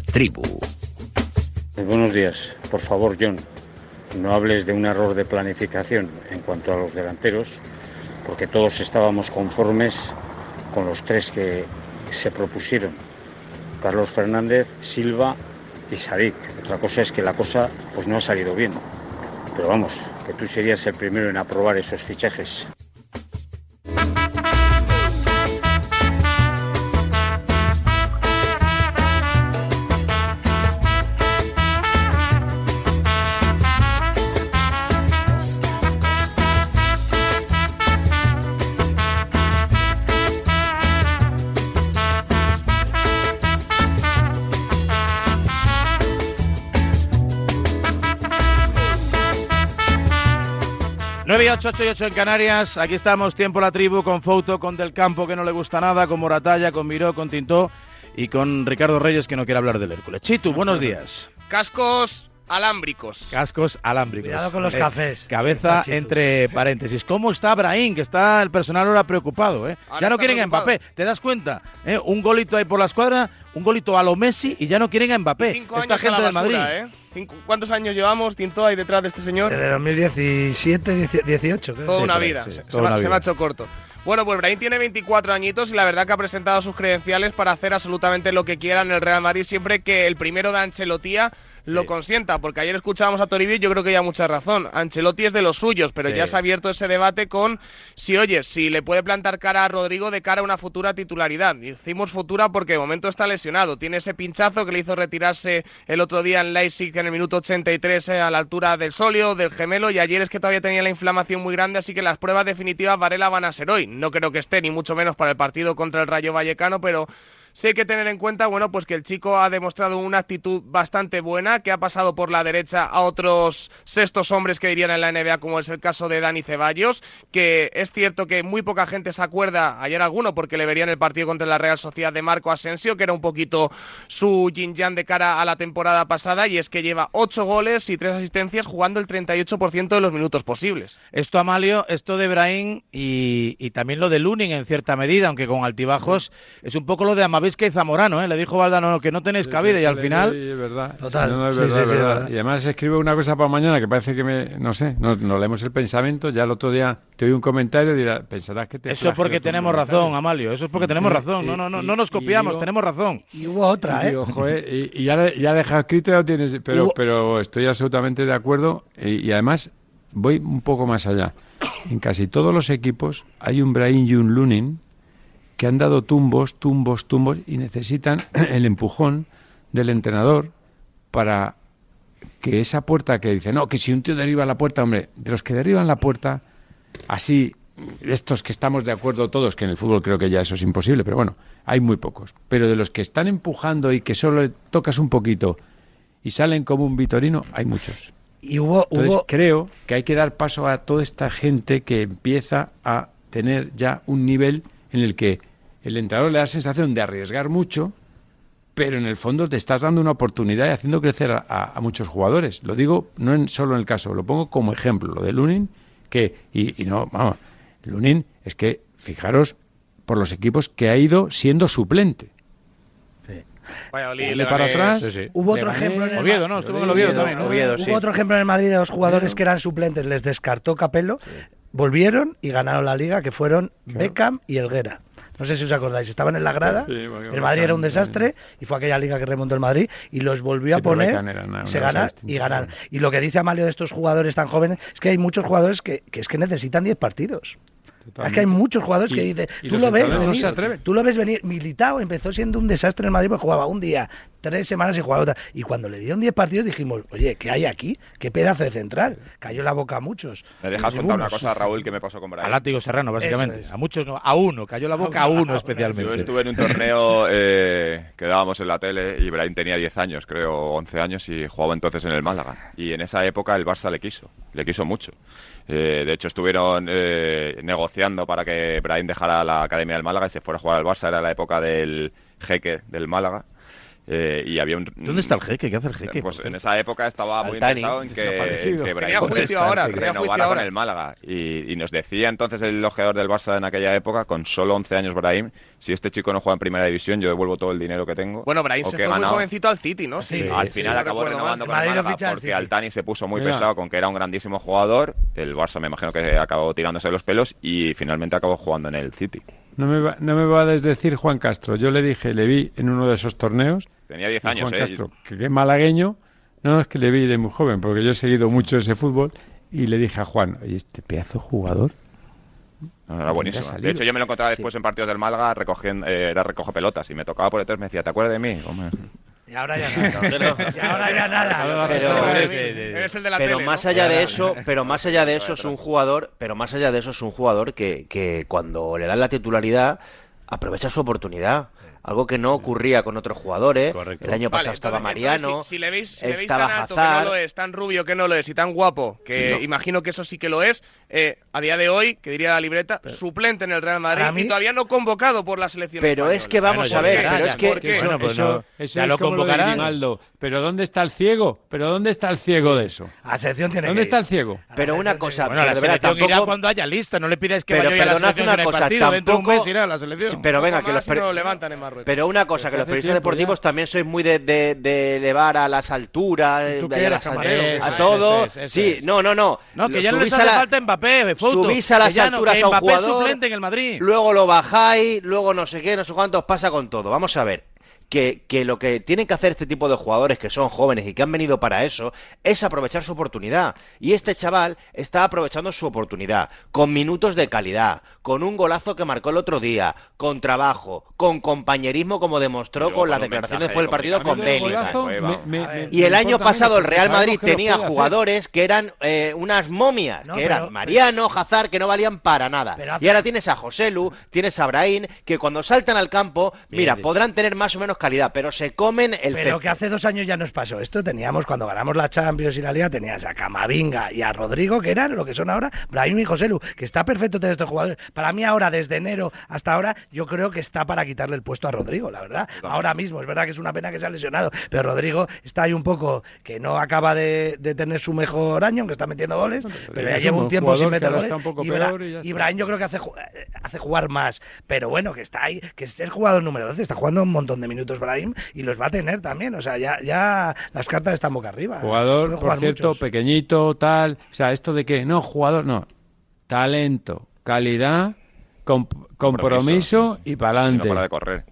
Tribu. buenos días. Por favor, John, no hables de un error de planificación en cuanto a los delanteros, porque todos estábamos conformes con los tres que se propusieron. Carlos Fernández, Silva y Sadik. Otra cosa es que la cosa pues no ha salido bien. Pero vamos, que tú serías el primero en aprobar esos fichajes. 8, 8 y 8 en Canarias. Aquí estamos, tiempo la tribu, con Foto, con Del Campo, que no le gusta nada, con Moratalla, con Miró, con Tintó y con Ricardo Reyes, que no quiere hablar del Hércules. Chitu, buenos días. Cascos alámbricos. Cascos alámbricos. Cuidado con los Eh, cafés. Cabeza entre paréntesis. ¿Cómo está Brahim? Que está el personal ahora preocupado, ¿eh? Ahora ya no quieren a preocupado. Mbappé. ¿Te das cuenta? ¿Eh? Un golito ahí por la escuadra, un golito a lo Messi y ya no quieren a Mbappé. Cinco Esta años a gente del Madrid. ¿eh? ¿Cuántos años llevamos, Tinto, ahí detrás de este señor? Desde 2017, 18, creo. Toda Sí, una vida. sí, se, toda se me, una se me vida. ha hecho corto. Bueno, pues Brahim tiene 24 añitos y la verdad que ha presentado sus credenciales para hacer absolutamente lo que quiera en el Real Madrid siempre que el primero de Ancelotía lo consienta, porque ayer escuchábamos a Toribio y yo creo que ya mucha razón. Ancelotti es de los suyos, pero Sí. ya se ha abierto ese debate con si, oye, si le puede plantar cara a Rodrigo de cara a una futura titularidad. Decimos futura porque de momento está lesionado. Tiene ese pinchazo que le hizo retirarse el otro día en Leipzig en el minuto 83 eh, a la altura del solio, del gemelo, y ayer es que todavía tenía la inflamación muy grande, así que las pruebas definitivas Varela van a ser hoy. No creo que esté, ni mucho menos para el partido contra el Rayo Vallecano, pero Sí hay que tener en cuenta, bueno, pues que el chico ha demostrado una actitud bastante buena, que ha pasado por la derecha a otros sextos hombres que dirían en la NBA, como es el caso de Dani Ceballos, que es cierto que muy poca gente se acuerda, ayer alguno, porque le verían el partido contra la Real Sociedad de Marco Asensio, que era un poquito su yin-yang de cara a la temporada pasada, y es que lleva ocho goles y tres asistencias jugando el 38% de los minutos posibles. Esto, Amalio, esto de Brahim y, y también lo de Lunin en cierta medida, aunque con altibajos, es un poco lo de Amavisca y Zamorano, ¿eh? Le dijo Valdano que no tenéis cabida y al final... Sí, es verdad. Total. No, no, es Sí, verdad, sí, sí, es verdad. verdad. Y además escribe una cosa para mañana que parece que me. No sé, no, no leemos el pensamiento. Ya el otro día te oí un comentario y dirás, pensarás que te. Eso es porque tenemos comentario. razón, Amalio. Eso es porque tenemos Y- razón. No, y- no, no, y- no nos y copiamos, digo- tenemos razón. Y hubo otra, Y ¿eh? digo, joder, y, y ya, ya deja escrito, ya lo tienes. Pero, Hubo- pero estoy absolutamente de acuerdo. Y, y además, voy un poco más allá. En casi todos los equipos hay un Brahim y un Lunin que han dado tumbos, tumbos, tumbos y necesitan el empujón del entrenador para que esa puerta que dice, no, que si un tío derriba la puerta, hombre, de los que derriban la puerta, así de estos que estamos de acuerdo todos, que en el fútbol creo que ya eso es imposible, pero bueno, hay muy pocos. Pero de los que están empujando y que solo tocas un poquito y salen como un vitorino, hay muchos. Y hubo, Entonces hubo creo que hay que dar paso a toda esta gente que empieza a tener ya un nivel en el que el entrenador le da sensación de arriesgar mucho, pero en el fondo te estás dando una oportunidad y haciendo crecer a, a- a muchos jugadores. Lo digo no en, solo en el caso, lo pongo como ejemplo, lo de Lunin, que, y, y no, vamos, Lunin es que, fijaros, por los equipos que ha ido siendo suplente. Valladolid, Dale para atrás. Hubo otro ejemplo en el Oviedo, ¿no? Estuvo en el Oviedo también, ¿no? Hubo otro ejemplo en el Madrid de dos jugadores que eran suplentes, les descartó Capello, volvieron y ganaron la liga, que fueron Beckham y Elguera. No sé si os acordáis, estaban en la grada, Sí, el Madrid era un desastre y fue aquella liga que remontó el Madrid y los volvió a poner y se ganan y bueno. Y lo que dice Amalio de estos jugadores tan jóvenes es que hay muchos jugadores que, que es que necesitan 10 partidos. Es que hay muchos jugadores que dicen, tú lo ves no venir, tú lo ves venir. Militao empezó siendo un desastre en el Madrid porque jugaba un día, tres semanas y jugaba otra. Y cuando le dieron 10 partidos dijimos, oye, ¿qué hay aquí? ¿Qué pedazo de central? Cayó la boca a muchos. ¿Me dejas contar una cosa, Raúl, que me pasó con Brian? A látigo serrano, básicamente. Es. A muchos no, a uno, cayó la boca a uno especialmente. Yo estuve en un torneo eh, que dábamos en la tele y Brian tenía 10 años, creo, o 11 años y jugaba entonces en el Málaga. Y en esa época el Barça le quiso, le quiso mucho. Eh, de hecho, estuvieron eh, negociando para que Brian dejara la Academia del Málaga y se fuera a jugar al Barça. Era la época del jeque del Málaga. Eh, y había un, ¿Dónde está el jeque? ¿Qué hace el jeque? Pues en esa época estaba muy Altani, interesado en que, que Brian juicio ahora, renovara con el Málaga. Y, y nos decía entonces el ojeador del Barça en aquella época, con solo 11 años Brahim, si este chico no juega en primera división, yo devuelvo todo el dinero que tengo. Bueno, Brahim se fue muy jovencito al City, ¿no? Sí, Sí, al final acabó recuerdo renovando con el Málaga porque. Altani se puso muy Mira. pesado con que era un grandísimo jugador. El Barça me imagino que acabó tirándose los pelos y finalmente acabó jugando en el City. No me, va, no me va a desdecir Juan Castro. Yo le dije, le vi en uno de esos torneos. Tenía 10 y años, Juan ¿eh? Castro, que es malagueño. No, es que le vi de muy joven, porque yo he seguido mucho ese fútbol. Y le dije a Juan, oye, este pedazo de jugador. No, era ¿Dónde buenísimo. De hecho, yo me lo encontraba después en partidos del Málaga recogiendo, eh, era recoge pelotas y me tocaba por detrás y me decía, ¿te acuerdas de mí? Hombre. Y ahora ya nada. y ahora ya nada. Pero- Eres el de la pero tele, más ¿no? allá de eso, pero más allá de eso es un jugador, pero más allá de eso es un jugador que, que cuando le dan la titularidad aprovecha su oportunidad. Algo que no ocurría con otros jugadores. El año pasado Vale, estaba Mariano, entonces, si, si le veis, si le veis estaba tan alto que no Hazard. lo es, tan rubio que no lo es y tan guapo, que No. imagino que eso sí que lo es, eh, a día de hoy, que diría la libreta, suplente en el Real Madrid mí- y todavía no convocado por la selección Pero es que vamos Bueno, a ver, pero es que- pues eso- no, eso ya es lo lo convocarán. Grimaldo. Pero ¿dónde está el ciego? ¿Pero dónde está el ciego de eso? A selección tiene ¿Dónde que está ir. el ciego? Pero una cosa, Bueno, pero la de verdad, irá tampoco... cuando haya lista, no le pidáis que Pero vaya hoy a la selección una cosa, partido, dentro de un tampoco- mes irá a la selección. Sí, pero venga, que los no per- lo levantan en Marruecos. Pero una cosa, que los periodistas deportivos también sois muy de, elevar a las alturas, a, todo. sí, no, no, no. No, que Lo ya no les hace la- falta Mbappé, Foto. Subís a las Que alturas que a un Mbappé jugador, suplente en el Madrid. luego lo bajáis, luego no sé qué, no sé cuántos, pasa con todo. Vamos a ver. Que, que lo que tienen que hacer este tipo de jugadores que son jóvenes y que han venido para eso es aprovechar su oportunidad. Y este chaval está aprovechando su oportunidad, con minutos de calidad, con un golazo que marcó el otro día, con trabajo, con compañerismo como demostró con las declaraciones después del partido con me- Y el año pasado el Real Madrid tenía jugadores que eran eh, unas momias, No, que pero- eran Mariano, Hazard, que no valían para nada. Pero Y ahora tienes a Joselu, tienes a Brahim, que cuando saltan al campo, mira, podrán tener más o menos calidad, pero se comen el Pero césped. que hace dos años ya nos pasó. Esto teníamos, cuando ganamos la Champions y la Liga, tenías a Camavinga y a Rodrigo, que eran lo que son ahora, Brahim y Joselu, que está perfecto tener estos jugadores. Para mí ahora, desde enero hasta ahora, yo creo que está para quitarle el puesto a Rodrigo, la verdad. Ahora mismo, es verdad que es una pena que se ha lesionado, pero Rodrigo está ahí un poco que no acaba de, de tener su mejor año, aunque está metiendo goles, pero ya lleva un tiempo sin meter goles. y, Bra- y y. Brahim yo creo que hace, hace jugar más, pero bueno, que está ahí, que es el jugador número 12, está jugando un montón de minutos Brahim y los va a tener también, o sea, ya, ya las cartas están boca arriba. Jugador, Pueden por cierto, muchos. pequeñito, tal. O sea, esto de que no, jugador, no. Talento, calidad, com- compromiso y para no adelante. para de correr.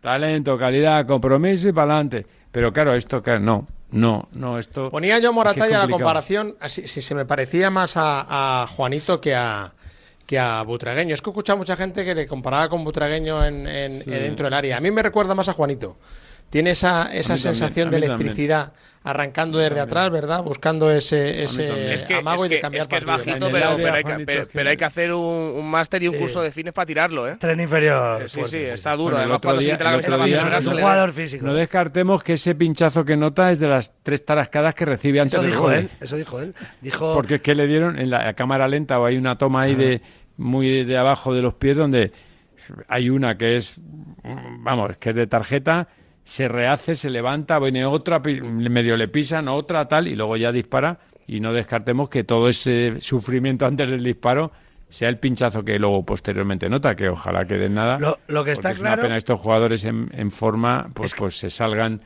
Talento, calidad, compromiso y para adelante. Pero claro, esto que no, no, no, esto. Ponía yo es que es Moratalla la comparación, así, si se me parecía más a, a Juanito que a que a Butragueño. Es que he escuchado mucha gente que le comparaba con Butragueño en, en- Sí. eh, dentro del área. A mí me recuerda más a Juanito. tiene esa, esa también, sensación de también. electricidad arrancando desde atrás, ¿verdad? Buscando ese, ese Es que, amago es y de cambiar es que es bajito, pero, pero hay que, pero- pero hay que hacer un, un máster y un Sí. curso de fines para tirarlo, ¿eh? Tren inferior. Sí, fuerte, sí, está sí. duro. Bueno, el otro día- el otro un jugador físico. No descartemos que ese pinchazo que nota es de las tres tarascadas que recibe antes Eso dijo él, eso dijo él. Dijo, Porque es que le dieron en la cámara lenta o hay una toma ahí de muy de abajo de los pies donde hay una que es vamos, que es de tarjeta, se rehace, se levanta, viene otra, medio le pisan, otra tal y luego ya dispara y no descartemos que todo ese sufrimiento antes del disparo sea el pinchazo que luego posteriormente nota, que ojalá que den nada. Lo- lo que está es claro- una pena estos jugadores en, en forma, pues, pues se salgan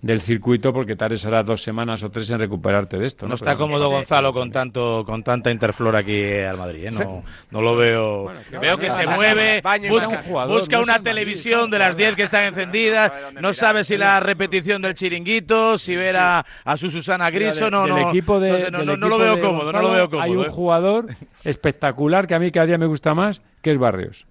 del circuito porque tardes ahora dos semanas o tres en recuperarte de esto. No ¿no? está Pero- cómodo Gonzalo con tanto con tanta interflora aquí al Madrid, ¿eh? no, no lo veo. veo que se mueve, busca, sea un jugador, busca una Madrid, televisión de las 10 que están encendidas, no sabe si la repetición del chiringuito, si ver a, a su Susana Griso, no, no, equipo de, no, lo veo cómodo, no lo veo cómodo. Hay un ¿eh? jugador espectacular que a mí cada día me gusta más, que es Barrios.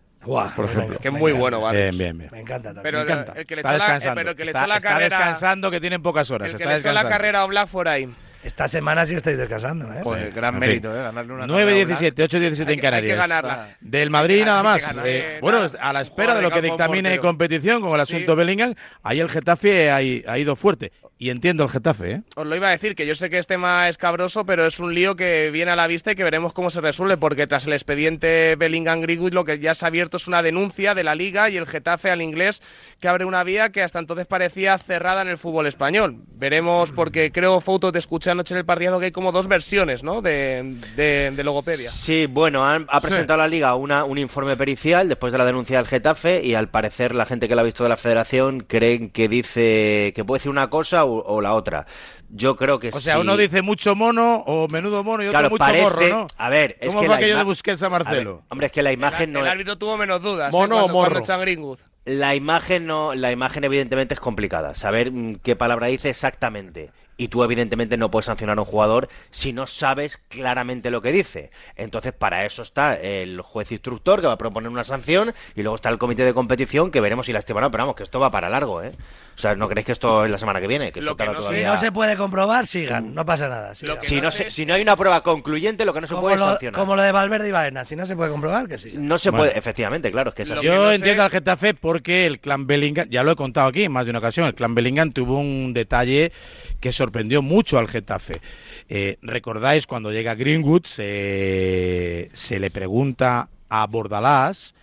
Por ejemplo. Que es muy bueno, ¿vale? Bien, bien, bien. me encanta también. Pero Me encanta. el que le Está echó la, eh, descansando. pero que le está, echó la está carrera, descansando que tienen pocas horas. el que está le echó la carrera a por ahí. Esta semana sí estáis descansando, ¿eh? Pues gran En fin. mérito, ¿eh? Ganarle una 9-17, 8-17 en hay que Canarias. ganarla. Del Madrid nada más. ganar, Eh, eh, bueno, nada. a la espera de lo que dictamine portero. competición con el asunto Sí. Bellingham, ahí el Getafe ha, ha ido fuerte. Y entiendo el Getafe, ¿eh? Os lo iba a decir, que yo sé que este tema es cabroso, pero es un lío que viene a la vista y que veremos cómo se resuelve, porque tras el expediente Bellingham Greenwood lo que ya se ha abierto es una denuncia de la Liga y el Getafe al inglés que abre una vía que hasta entonces parecía cerrada en el fútbol español. Veremos, porque creo, Fouto, te escuché anoche en el partido que hay como dos versiones, ¿no?, de, de, de logopedia. Sí, bueno, han- ha presentado la Liga una, un informe pericial después de la denuncia del Getafe y al parecer la gente que la ha visto de la Federación creen que dice que puede decir una cosa o, o la otra. Yo creo que O sea, sí. uno dice mucho mono o menudo mono y otro Claro, mucho parece- morro, ¿no? A ver, es ¿Cómo que fue la aquello de Busquets a A ver, Marcelo? hombre, es que la imagen no el árbitro tuvo menos dudas Mono ¿eh? o cuando, morro. cuando. La imagen no, la imagen evidentemente es complicada. Saber mm, qué palabra dice exactamente. Y tú evidentemente no puedes sancionar a un jugador si no sabes claramente lo que dice. Entonces para eso está el juez instructor que va a proponer una sanción y luego está el comité de competición que veremos si la estima o no. Pero vamos, que esto va para largo, ¿eh? O sea, ¿no creéis que esto es la semana que viene? Que Lo que no sé- Si todavía- no se puede comprobar, sigan, no pasa nada. sigan. si, no se- si no hay una prueba concluyente, lo que no se como, puede lo, sancionar. como lo de Valverde y Baena, si no se puede comprobar, que sí. No se Bueno. puede, efectivamente, claro, es que es así. Yo entiendo al Getafe porque el clan Bellingham, ya lo he contado aquí en más de una ocasión, el clan Bellingham tuvo un detalle que sorprendió mucho al Getafe. Eh, Recordáis cuando llega Greenwood, se, se le pregunta a Bordalás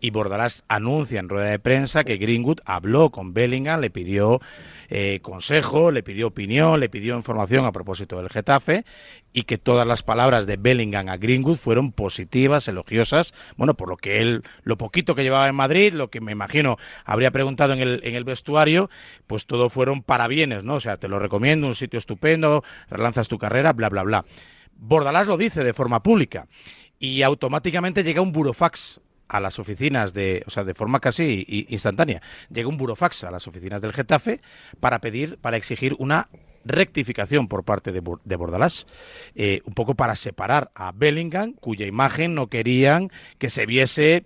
y Bordalás anuncia en rueda de prensa que Greenwood habló con Bellingham, le pidió eh, consejo, le pidió opinión, le pidió información a propósito del Getafe y que todas las palabras de Bellingham a Greenwood fueron positivas, elogiosas, bueno, por lo que él, lo poquito que llevaba en Madrid, lo que me imagino habría preguntado en el, en el vestuario, pues todo fueron parabienes, ¿no? O sea, te lo recomiendo, un sitio estupendo, relanzas tu carrera, bla, bla, bla. Bordalás lo dice de forma pública y automáticamente llega un burofax a las oficinas de, o sea, de forma casi instantánea. Llega un burofax a las oficinas del Getafe para pedir, para exigir una rectificación por parte de, de Bordalás, eh, un poco para separar a Bellingham, cuya imagen no querían que se viese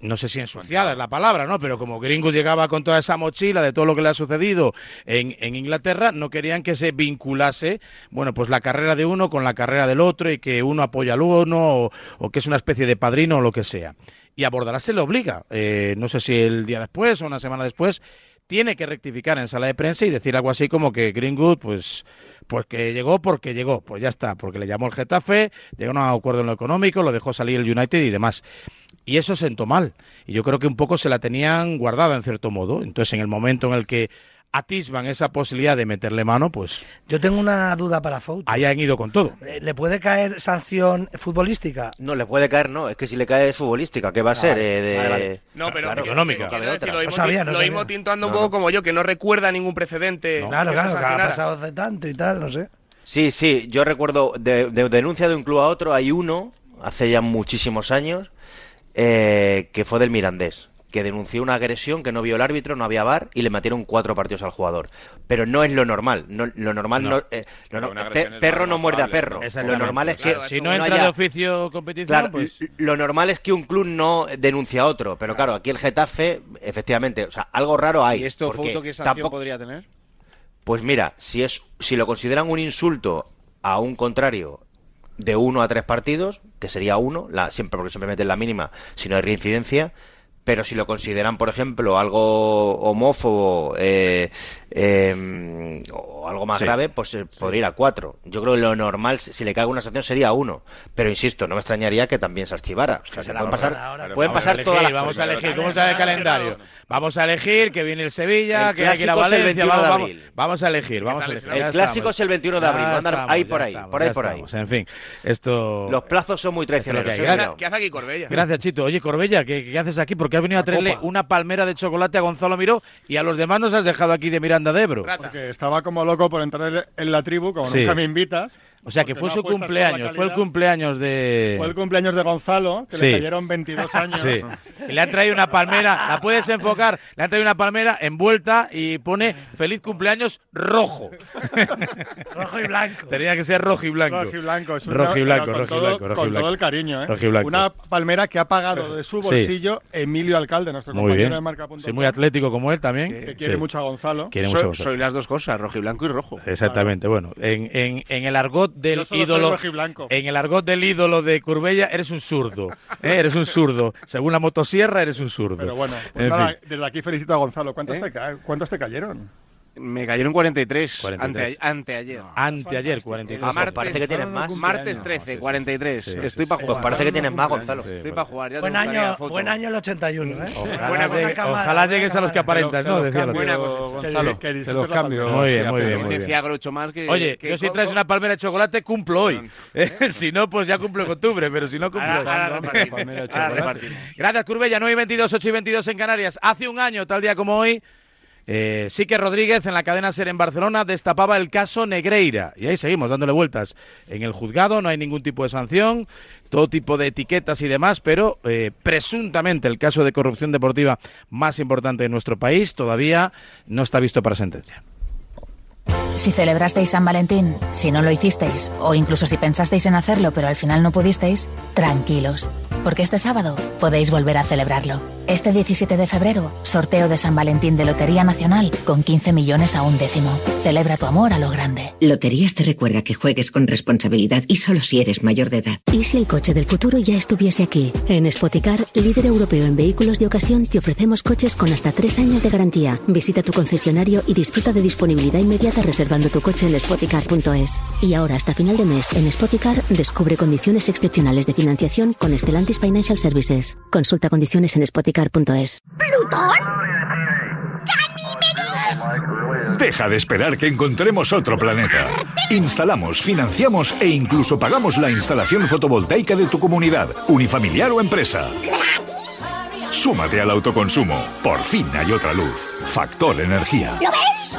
no sé si ensuciada es la palabra, ¿no? Pero como Gringo llegaba con toda esa mochila de todo lo que le ha sucedido en, en Inglaterra, no querían que se vinculase, bueno, pues la carrera de uno con la carrera del otro y que uno apoya al uno o, o que es una especie de padrino o lo que sea. Y a Bordalás se le obliga, eh, no sé si el día después o una semana después, tiene que rectificar en sala de prensa y decir algo así como que Greenwood, pues, pues que llegó porque llegó, pues ya está, porque le llamó el Getafe, llegó a un acuerdo en lo económico, lo dejó salir el United y demás. Y eso sentó mal. Y yo creo que un poco se la tenían guardada en cierto modo. Entonces, en el momento en el que atisban esa posibilidad de meterle mano, pues Yo tengo una duda para Fout. ahí han ido con todo. Eh, ¿Le puede caer sanción futbolística? No, le puede caer, no. Es que si le cae es futbolística, ¿qué va a ser? vale, Eh, de... vale, vale. No, pero Claro, económica. quiero decir, lo mismo, no tintuando un poco no. como yo, que no recuerda ningún precedente. Claro, claro, que ha pasado hace tanto y tal, no sé. Sí, sí, yo recuerdo de, de denuncia de un club a otro, hay uno, hace ya muchísimos años, eh, que fue del Mirandés, que denunció una agresión que no vio el árbitro, no había bar y le metieron cuatro partidos al jugador. Pero no es lo normal. No, lo normal No. no, eh, lo no- pe- perro no muerde a perro. Lo normal es que Claro, si no haya- entra de oficio competición, Claro, pues... lo normal es que un club no denuncie a otro, pero claro, aquí el Getafe, efectivamente, o sea, algo raro hay. ¿Y esto, Fouto, qué sanción tampoco- podría tener? Pues mira, si es si lo consideran un insulto a un contrario de uno a tres partidos, que sería uno, la, siempre porque siempre meten la mínima, si no hay reincidencia, pero si lo consideran, por ejemplo, algo homófobo eh, eh, o algo más Sí. grave, pues eh, podría ir a cuatro. Yo creo que lo normal, si si le cae una sanción, sería uno. Pero insisto, no me extrañaría que también se archivara. O sea, se pueden pasar, pueden Vamos a pasar elegir, todas las Vamos cosas. a elegir, ¿cómo está el calendario? Vamos a elegir que viene el Sevilla, El que hay que ir a clásico es el Valencia. 21 Vamos, de vamos, abril. vamos a elegir, vamos a elegir. El clásico estamos. es el 21 de abril, andar estamos, ahí por ahí, estamos, por ahí, por ahí. estamos. En fin, esto... Los plazos son muy traicioneros. eh. ¿Qué hace aquí Corbella? Gracias, Chito. Oye, Corbella, ¿qué, qué haces aquí? Porque has venido a traerle una palmera de chocolate a Gonzalo Miró y a los demás nos has dejado aquí de Miranda de Ebro. Porque estaba como loco por entrar en la tribu, como Sí. nunca me invitas. O sea, que fue no su cumpleaños, fue el cumpleaños de... Fue el cumpleaños de Gonzalo, que Sí. le cayeron 22 años. Sí. Y le han traído una palmera, la puedes enfocar, le han traído una palmera envuelta y pone feliz cumpleaños rojo. Rojo y blanco. Tenía que ser rojo y blanco. Rojo y blanco. es Rojo y blanco, rojo y todo- blanco, rojo y Con blanco. todo el cariño, ¿eh? Rojo y blanco. Una palmera que ha pagado de su Sí. bolsillo Emilio Alcalde, nuestro Muy compañero bien. de marca.com. Sí, muy atlético como él también. Que quiere Sí. mucho a Gonzalo. Quiere Soy- mucho a Gonzalo. Soy las dos cosas, rojo y blanco y rojo. Exactamente, bueno, en, en, en el argot del ídolo, en el argot del ídolo de Curbella, eres un zurdo, ¿eh? eres un zurdo. Según la motosierra, eres un zurdo. Pero bueno, pues nada, desde aquí felicito a Gonzalo. ¿Cuántos, ¿Eh? te, ca- ¿cuántos te cayeron? Me cayeron 43, 43. ante- anteayer. Anteayer, 43. Ah, pues Martes- parece que tienes más. Martes 13, 43. Sí, Estoy para Pues jugar. parece que tienes más, Gonzalo. Estoy para jugar. Ya Buen año, buen año el 81, ¿eh? Ojalá, Buena cámara, ojalá llegues a los que aparentas, ¿no? Decía. Buena Gonzalo, que te los cambio. Muy bien, sí, muy bien. Decía Groucho Marx que... Oye, que yo si traes una palmera de chocolate, cumplo hoy. Eh, si no, pues ya cumplo en octubre, pero si no, cumplo de. Gracias, Curbella. 9 y 22, 8 y 22 en Canarias. Hace un año, tal día como hoy, eh, sí que Rodríguez en la cadena SER en Barcelona destapaba el caso Negreira. Y ahí seguimos dándole vueltas. En el juzgado no hay ningún tipo de sanción, todo tipo de etiquetas y demás, pero eh, presuntamente el caso de corrupción deportiva más importante de nuestro país todavía no está visto para sentencia. Si celebrasteis San Valentín, si no lo hicisteis, o incluso si pensasteis en hacerlo pero al final no pudisteis, tranquilos, porque este sábado podéis volver a celebrarlo. Este 17 de febrero, sorteo de San Valentín de Lotería Nacional con 15 millones a un décimo. Celebra tu amor a lo grande. Loterías te recuerda que juegues con responsabilidad y solo si eres mayor de edad. ¿Y si el coche del futuro ya estuviese aquí? En Spoticar, líder europeo en vehículos de ocasión, te ofrecemos coches con hasta tres años de garantía. Visita tu concesionario y disfruta de disponibilidad inmediata reservando tu coche en spoticar.es. Y ahora, hasta final de mes, en Spoticar, descubre condiciones excepcionales de financiación con Stellantis Financial Services. Consulta condiciones en spoticar.es. ¿Plutón? Deja de esperar que encontremos otro planeta. Instalamos, financiamos e incluso pagamos la instalación fotovoltaica de tu comunidad, unifamiliar o empresa. Súmate al autoconsumo. Por fin hay otra luz. Factor Energía. ¿Lo veis?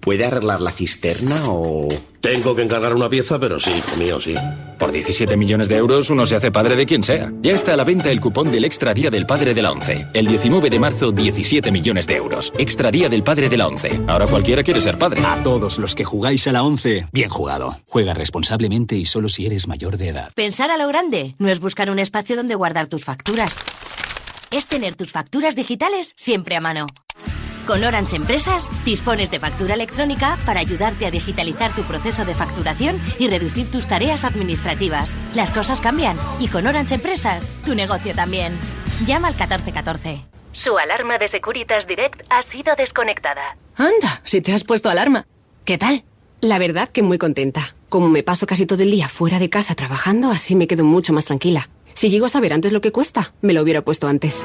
¿Puede arreglar la cisterna o...? Tengo que encargar una pieza, pero sí, hijo mío, sí. Por 17 millones de euros uno se hace padre de quien sea. Ya está a la venta el cupón del Extra Día del Padre de la ONCE. El 19 de marzo, 17 millones de euros. Extra Día del Padre de la ONCE. Ahora cualquiera quiere ser padre. A todos los que jugáis a la 11, bien jugado. Juega responsablemente y solo si eres mayor de edad. Pensar a lo grande no es buscar un espacio donde guardar tus facturas. Es tener tus facturas digitales siempre a mano. Con Orange Empresas dispones de factura electrónica para ayudarte a digitalizar tu proceso de facturación y reducir tus tareas administrativas. Las cosas cambian y con Orange Empresas tu negocio también. Llama al 1414. Su alarma de Securitas Direct ha sido desconectada. Anda, si te has puesto alarma. ¿Qué tal? La verdad que muy contenta. Como me paso casi todo el día fuera de casa trabajando, así me quedo mucho más tranquila. Si llego a saber antes lo que cuesta, me lo hubiera puesto antes.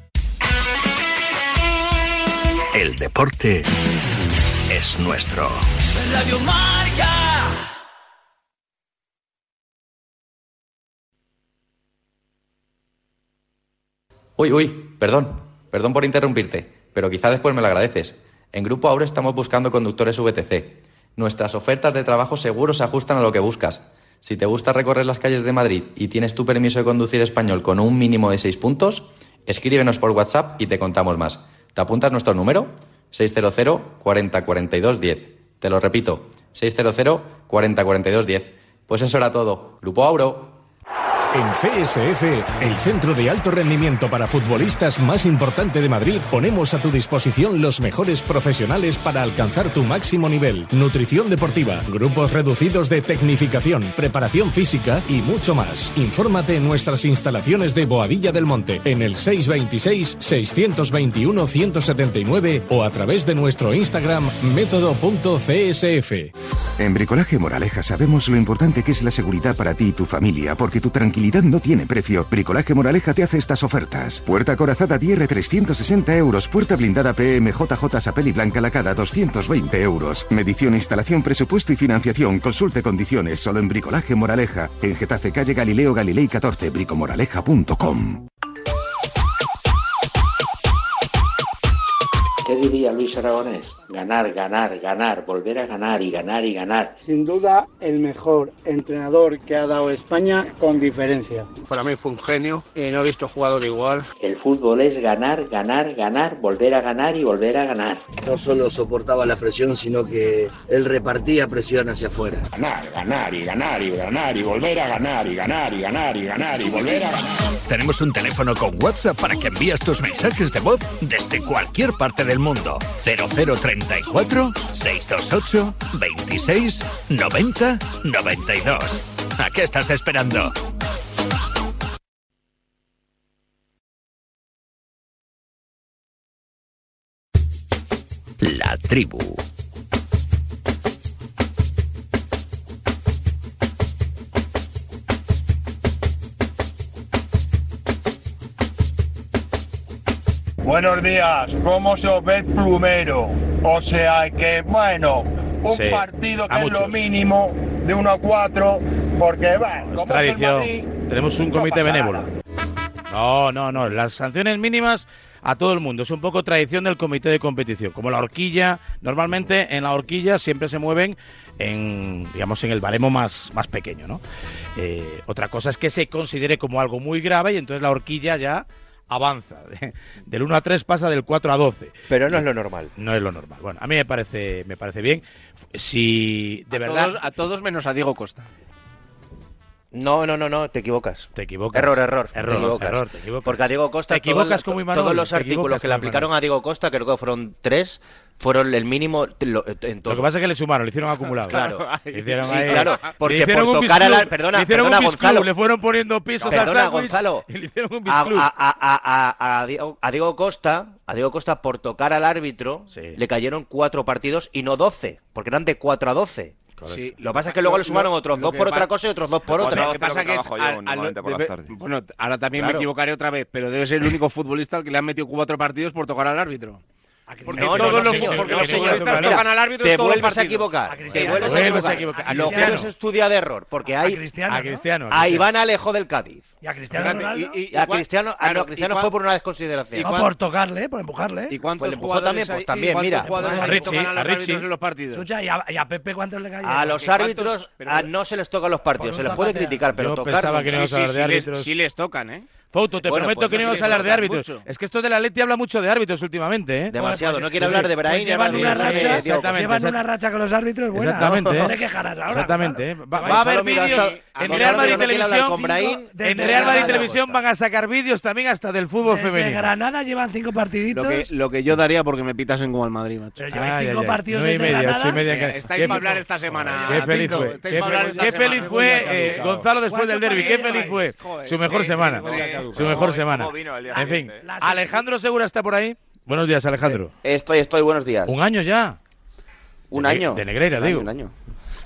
El deporte es nuestro. Radio Marca. Uy, uy, perdón, perdón por interrumpirte, pero quizá después me lo agradeces. En Grupo Aure estamos buscando conductores VTC. Nuestras ofertas de trabajo seguro se ajustan a lo que buscas. Si te gusta recorrer las calles de Madrid y tienes tu permiso de conducir español con un mínimo de 6 puntos, escríbenos por WhatsApp y te contamos más. ¿Te apuntas nuestro número? 600 40 42 10. Te lo repito, 600 40 42 10. Pues eso era todo. Grupo Auro. En CSF, el centro de alto rendimiento para futbolistas más importante de Madrid, ponemos a tu disposición los mejores profesionales para alcanzar tu máximo nivel. Nutrición deportiva, grupos reducidos de tecnificación, preparación física y mucho más. Infórmate en nuestras instalaciones de Boadilla del Monte en el 626-621-179 o a través de nuestro Instagram método.csf. En Bricolaje Moraleja sabemos lo importante que es la seguridad para ti y tu familia, porque tu tranquilidad no tiene precio. Bricolaje Moraleja te hace estas ofertas. Puerta corazada DR 360 euros. Puerta blindada PMJJ Sapeli Blanca Lacada 220 euros. Medición, instalación, presupuesto y financiación. Consulte condiciones solo en Bricolaje Moraleja. En Getafe, calle Galileo Galilei 14, bricomoraleja.com. diría Luis Aragonés? Ganar, ganar, ganar, volver a ganar y ganar y ganar. Sin duda, el mejor entrenador que ha dado España con diferencia. Para mí fue un genio y no he visto jugador igual. El fútbol es ganar, ganar, ganar, volver a ganar y volver a ganar. No solo soportaba la presión, sino que él repartía presión hacia afuera. Ganar, ganar y ganar y ganar y volver a ganar y ganar y ganar y ganar y volver a ganar. Tenemos un teléfono con WhatsApp para que envíes tus mensajes de voz desde cualquier parte del mundo. 0034 628 26 90 92. ¿A qué estás esperando? La tribu. Buenos días, ¿cómo se os ve el plumero? O sea que, bueno, un Sí, partido que es lo mínimo de 1 a 4, porque, bueno, Es como es el tradición. Madrid, Tenemos un no comité pasa benévolo. No, no, no. Las sanciones mínimas a todo el mundo. Es un poco tradición del comité de competición. Como la horquilla, normalmente en la horquilla siempre se mueven en, digamos, en el baremo más, más pequeño, ¿no? Eh, otra cosa es que se considere como algo muy grave y entonces la horquilla ya avanza. Del 1 a 3 pasa del 4 a 12. Pero no es lo normal. No es lo normal. Bueno, a mí me parece, me parece bien. Si de a verdad... Todos, a todos menos a Diego Costa. No, no, no, no, te equivocas. Te equivocas. Error, error. Error, te equivocas. error, te equivocas. Porque a Diego Costa Te equivocas todos, como Imanol, todos los artículos que le aplicaron a Diego Costa, creo que fueron tres, fueron el mínimo lo- en todo. Lo que pasa es que le sumaron, le hicieron acumulado. Claro. Le hicieron Sí, ahí- claro, le porque hicieron por un tocar a la- perdona, le hicieron perdona, un Gonzalo. le fueron poniendo pisos al Perdona, Gonzalo. y le hicieron un A, a- a- Diego, a Diego Costa, a Diego Costa por tocar al árbitro, le cayeron cuatro partidos y no doce, porque eran de 4 a 12. Sí, lo que pasa es que luego le sumaron otros lo dos por otra cosa y otros dos por Lo otra. que pasa que es al- al- normalmente por las debe- tardes. bueno, ahora también Claro. me equivocaré otra vez, pero debe ser el único futbolista al que le han metido cuatro partidos por tocar al árbitro. Porque No, no, todos no, los, señor, porque no, los señor. futbolistas tocan al árbitro te vuelves a equivocar. Te Cristiano. vuelves a equivocar. Lo que es estudia de error, porque hay Cristiano, a ¿no? Cristiano. a Iván Alejo del Cádiz. Y a Cristiano Ronaldo. y- y- Y a Cristiano, Cristiano fue por una desconsideración. No por tocarle, por empujarle. ¿Y cuántos Pues le empujó jugadores también, pues también, mira. A Richie, tocan a los partidos? Escucha, ¿y a, Pepe cuántos le caen? A los árbitros ah, no se les toca los partidos, se les puede criticar, pero tocar sí les tocan, ¿eh? Fouto, te Bueno, prometo pues que no íbamos a hablar de árbitros. mucho. Es que esto del Atleti habla mucho de árbitros últimamente, ¿eh? Demasiado, no quiere Sí, hablar de Brahim Pues llevan una de- racha, de- de- exactamente, llevan exact- una racha con los árbitros buena. Exactamente, ¿no? ¿eh? ¿De qué quejarás ahora? Exactamente, ¿eh? claro. Va, a haber vídeos en Real Madrid quiere Televisión. con Brahim, En desde Real Madrid Granada. Televisión van a sacar vídeos también hasta del fútbol Desde femenino. Granada llevan cinco partiditos. Lo que, lo que yo daría porque me pitasen como al Madrid, macho. Pero lleváis cinco partidos desde Granada. Eh, estáis para hablar esta semana. Qué feliz fue. estáis Qué, feliz fue eh, Gonzalo después del derby. Qué feliz fue. Su mejor semana. Su mejor semana. En fin, Alejandro Segura está por ahí. Buenos días, Alejandro. Estoy, estoy, buenos días. Un año ya. ¿Un de- año? de Negreira, Un año, digo. Un año.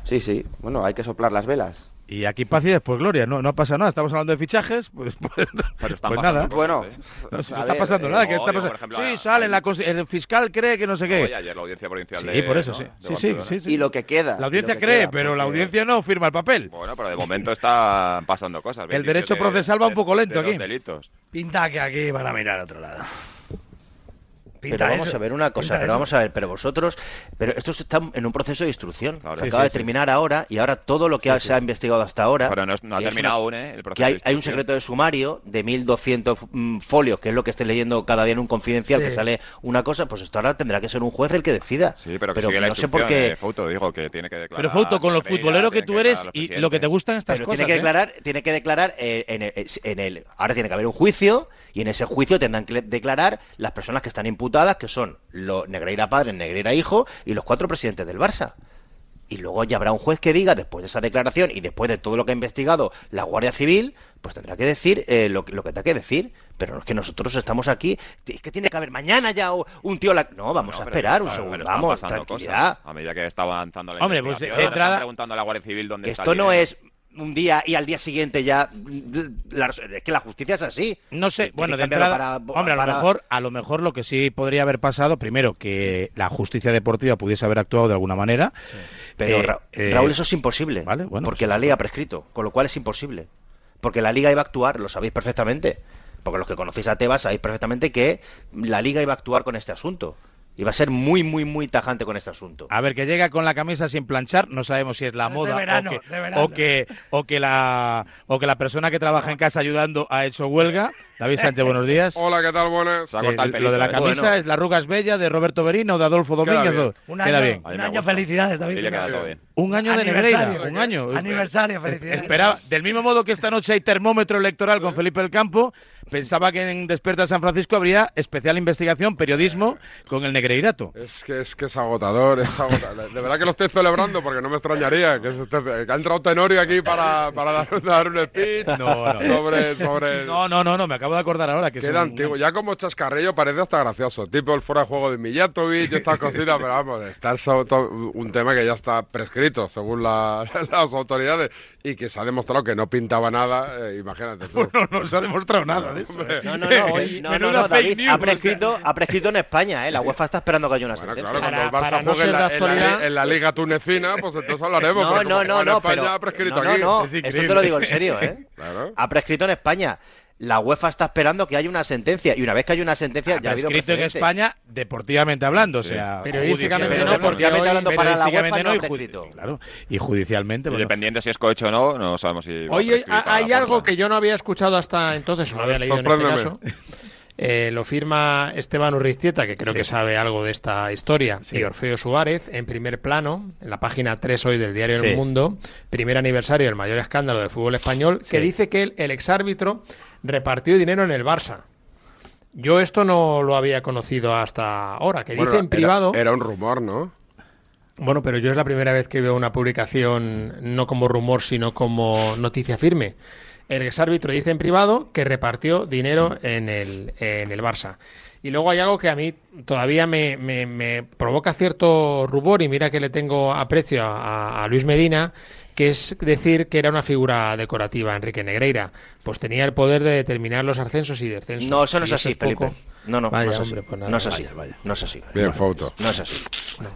Sí, sí. Bueno, hay que soplar las velas. Y aquí paz y después gloria. No, no pasa nada. Estamos hablando de fichajes. Pues, pues, están pues nada. cosas, Bueno, ¿eh? no, pues, está ver, pasando eh, nada. ¿Qué no, está digo, pasando? ejemplo, sí, a- sale. la el fiscal cree que no sé qué. Oye, ayer la audiencia provincial Sí, de- por eso, ¿no? sí. de Sí, sí, sí, sí. Y lo que queda. La audiencia que cree, queda, pero la porque- audiencia no firma el papel. Bueno, pero de momento está pasando cosas. El derecho de- procesal va un de- poco lento de los aquí. delitos. Pinta que aquí van a mirar a otro lado. Pero vamos eso. a ver una cosa, Pinta pero eso. vamos a ver, pero vosotros, pero esto está en un proceso de instrucción. Se Sí, acaba sí, de sí. terminar ahora y ahora todo lo que ha- se ha investigado hasta ahora. Pero no es- no ha terminado una- aún, ¿eh? el proceso que hay, de hay un secreto de sumario de 1200 mm, folios, que es lo que esté leyendo cada día en un confidencial, Sí. que sale una cosa, pues esto ahora tendrá que ser un juez el que decida. Sí, pero que sigue la no sé por qué. eh, Fouto, digo, que tiene que declarar. Pero Fouto, con lo futbolero que tú eres y lo que te gustan estas Pero cosas. tiene que ¿eh? declarar, tiene que declarar eh, en, el, en el- ahora tiene que haber un juicio y en ese juicio tendrán que declarar las personas que están imputadas, que son los Negreira padre, Negreira hijo y los cuatro presidentes del Barça. Y luego ya habrá un juez que diga, después de esa declaración y después de todo lo que ha investigado la Guardia Civil, pues tendrá que decir eh, lo, que- lo que tenga que decir. Pero es que nosotros estamos aquí, es que tiene que haber mañana ya o- un tío... la- No, vamos No, a esperar un segundo, vamos, tranquilidad. cosas. A medida que está avanzando la Hombre, pues, de entrada- preguntando a la Guardia Civil dónde Que está esto no es un día y al día siguiente ya... la- es que la justicia es así. No sé, bueno, que de entrada, para- hombre, a lo mejor, a lo mejor lo que sí podría haber pasado, primero, que la justicia deportiva pudiese haber actuado de alguna manera. Pero Eh, Ra- eh, Raúl, eso es imposible. Vale, bueno, porque pues- la ley ha prescrito, con lo cual es imposible. Porque la liga iba a actuar, lo sabéis perfectamente. Porque los que conocéis a Tebas sabéis perfectamente que la liga iba a actuar con este asunto. Iba a ser muy, muy, muy tajante con este asunto. A ver, que llega con la camisa sin planchar, no sabemos si es la moda verano, o, que, de verano. o, que, o, que la, o que la persona que trabaja en casa ayudando ha hecho huelga. David Sánchez, buenos días. Hola, ¿qué tal? Buenas. Se ha Eh, cortado el lo pelito, de la ¿eh? camisa Bueno. es la arruga es bella de Roberto Berino o de Adolfo Queda Domínguez. bien. o- Un Queda año, bien. un año felicidades, David. Dile que ha todo bien. Un año de Aniversario. Negreira, un año. Aniversario, Eh, felicidades. Esperaba, del mismo modo que esta noche hay termómetro electoral con Felipe del Campo, pensaba que en Despierta San Francisco habría especial investigación, periodismo con el Negreirato. Es que, es que es agotador, es agotador. De verdad que lo estoy celebrando porque no me extrañaría que, se esté- que ha entrado Tenorio aquí para, para dar, dar un speech No, no. sobre... sobre No, no, no, no, me acabo de acordar ahora que un- antiguo. Ya como chascarrillo parece hasta gracioso. Tipo el fuera de juego de Mijatovic y estas cositas, pero vamos, está un tema que ya está prescrito según la- las autoridades y que se ha demostrado que no pintaba nada. eh, imagínate tú. No, no se ha demostrado nada de eso. Hombre. No, no, no, Oye, no, no, no, David, news, ha o prescrito, ha prescrito en España, ¿eh? La UEFA está esperando que haya una Bueno, sentencia. claro, cuando el Para- Barça para no juegue en la, en la en la Liga Tunecina, pues entonces hablaremos. No, no, no, no, España pero ha prescrito no, no, aquí. no, Es esto te lo digo en serio, ¿eh? Claro. Ha prescrito en España. La UEFA está esperando que haya una sentencia y una vez que haya una sentencia ya ha habido escrito en precedente. España deportivamente hablando, o sea, Periodísticamente no, Deportivamente hoy- hablando para la UEFA no no, y, claro, y judicialmente. bueno. Independiente si es cohecho o no, no sabemos si. Oye, para hay algo que yo no había escuchado hasta entonces, no había leído en este caso. Eh, lo firma Esteban Urriztieta, que creo Sí. que sabe algo de esta historia, y Orfeo Suárez, en primer plano, en la página 3 hoy del diario Sí. El Mundo, primer aniversario del mayor escándalo del fútbol español, que dice que el, el exárbitro repartió dinero en el Barça. Yo esto no lo había conocido hasta ahora, que Bueno, dice en era- privado... Era un rumor, ¿no? Bueno, pero yo es la primera vez que veo una publicación no como rumor, sino como noticia firme. El exárbitro dice en privado que repartió dinero en el, en el Barça. Y luego hay algo que a mí todavía me, me- me provoca cierto rubor, y mira que le tengo aprecio a, a Luis Medina, que es decir que era una figura decorativa, Enrique Negreira. Pues tenía el poder de determinar los ascensos y descensos. No, eso no es así, poco. No, no, Vaya, no es así. hombre, pues nada. no es así. Vaya, vaya. No es así. Bien, foto. No es así.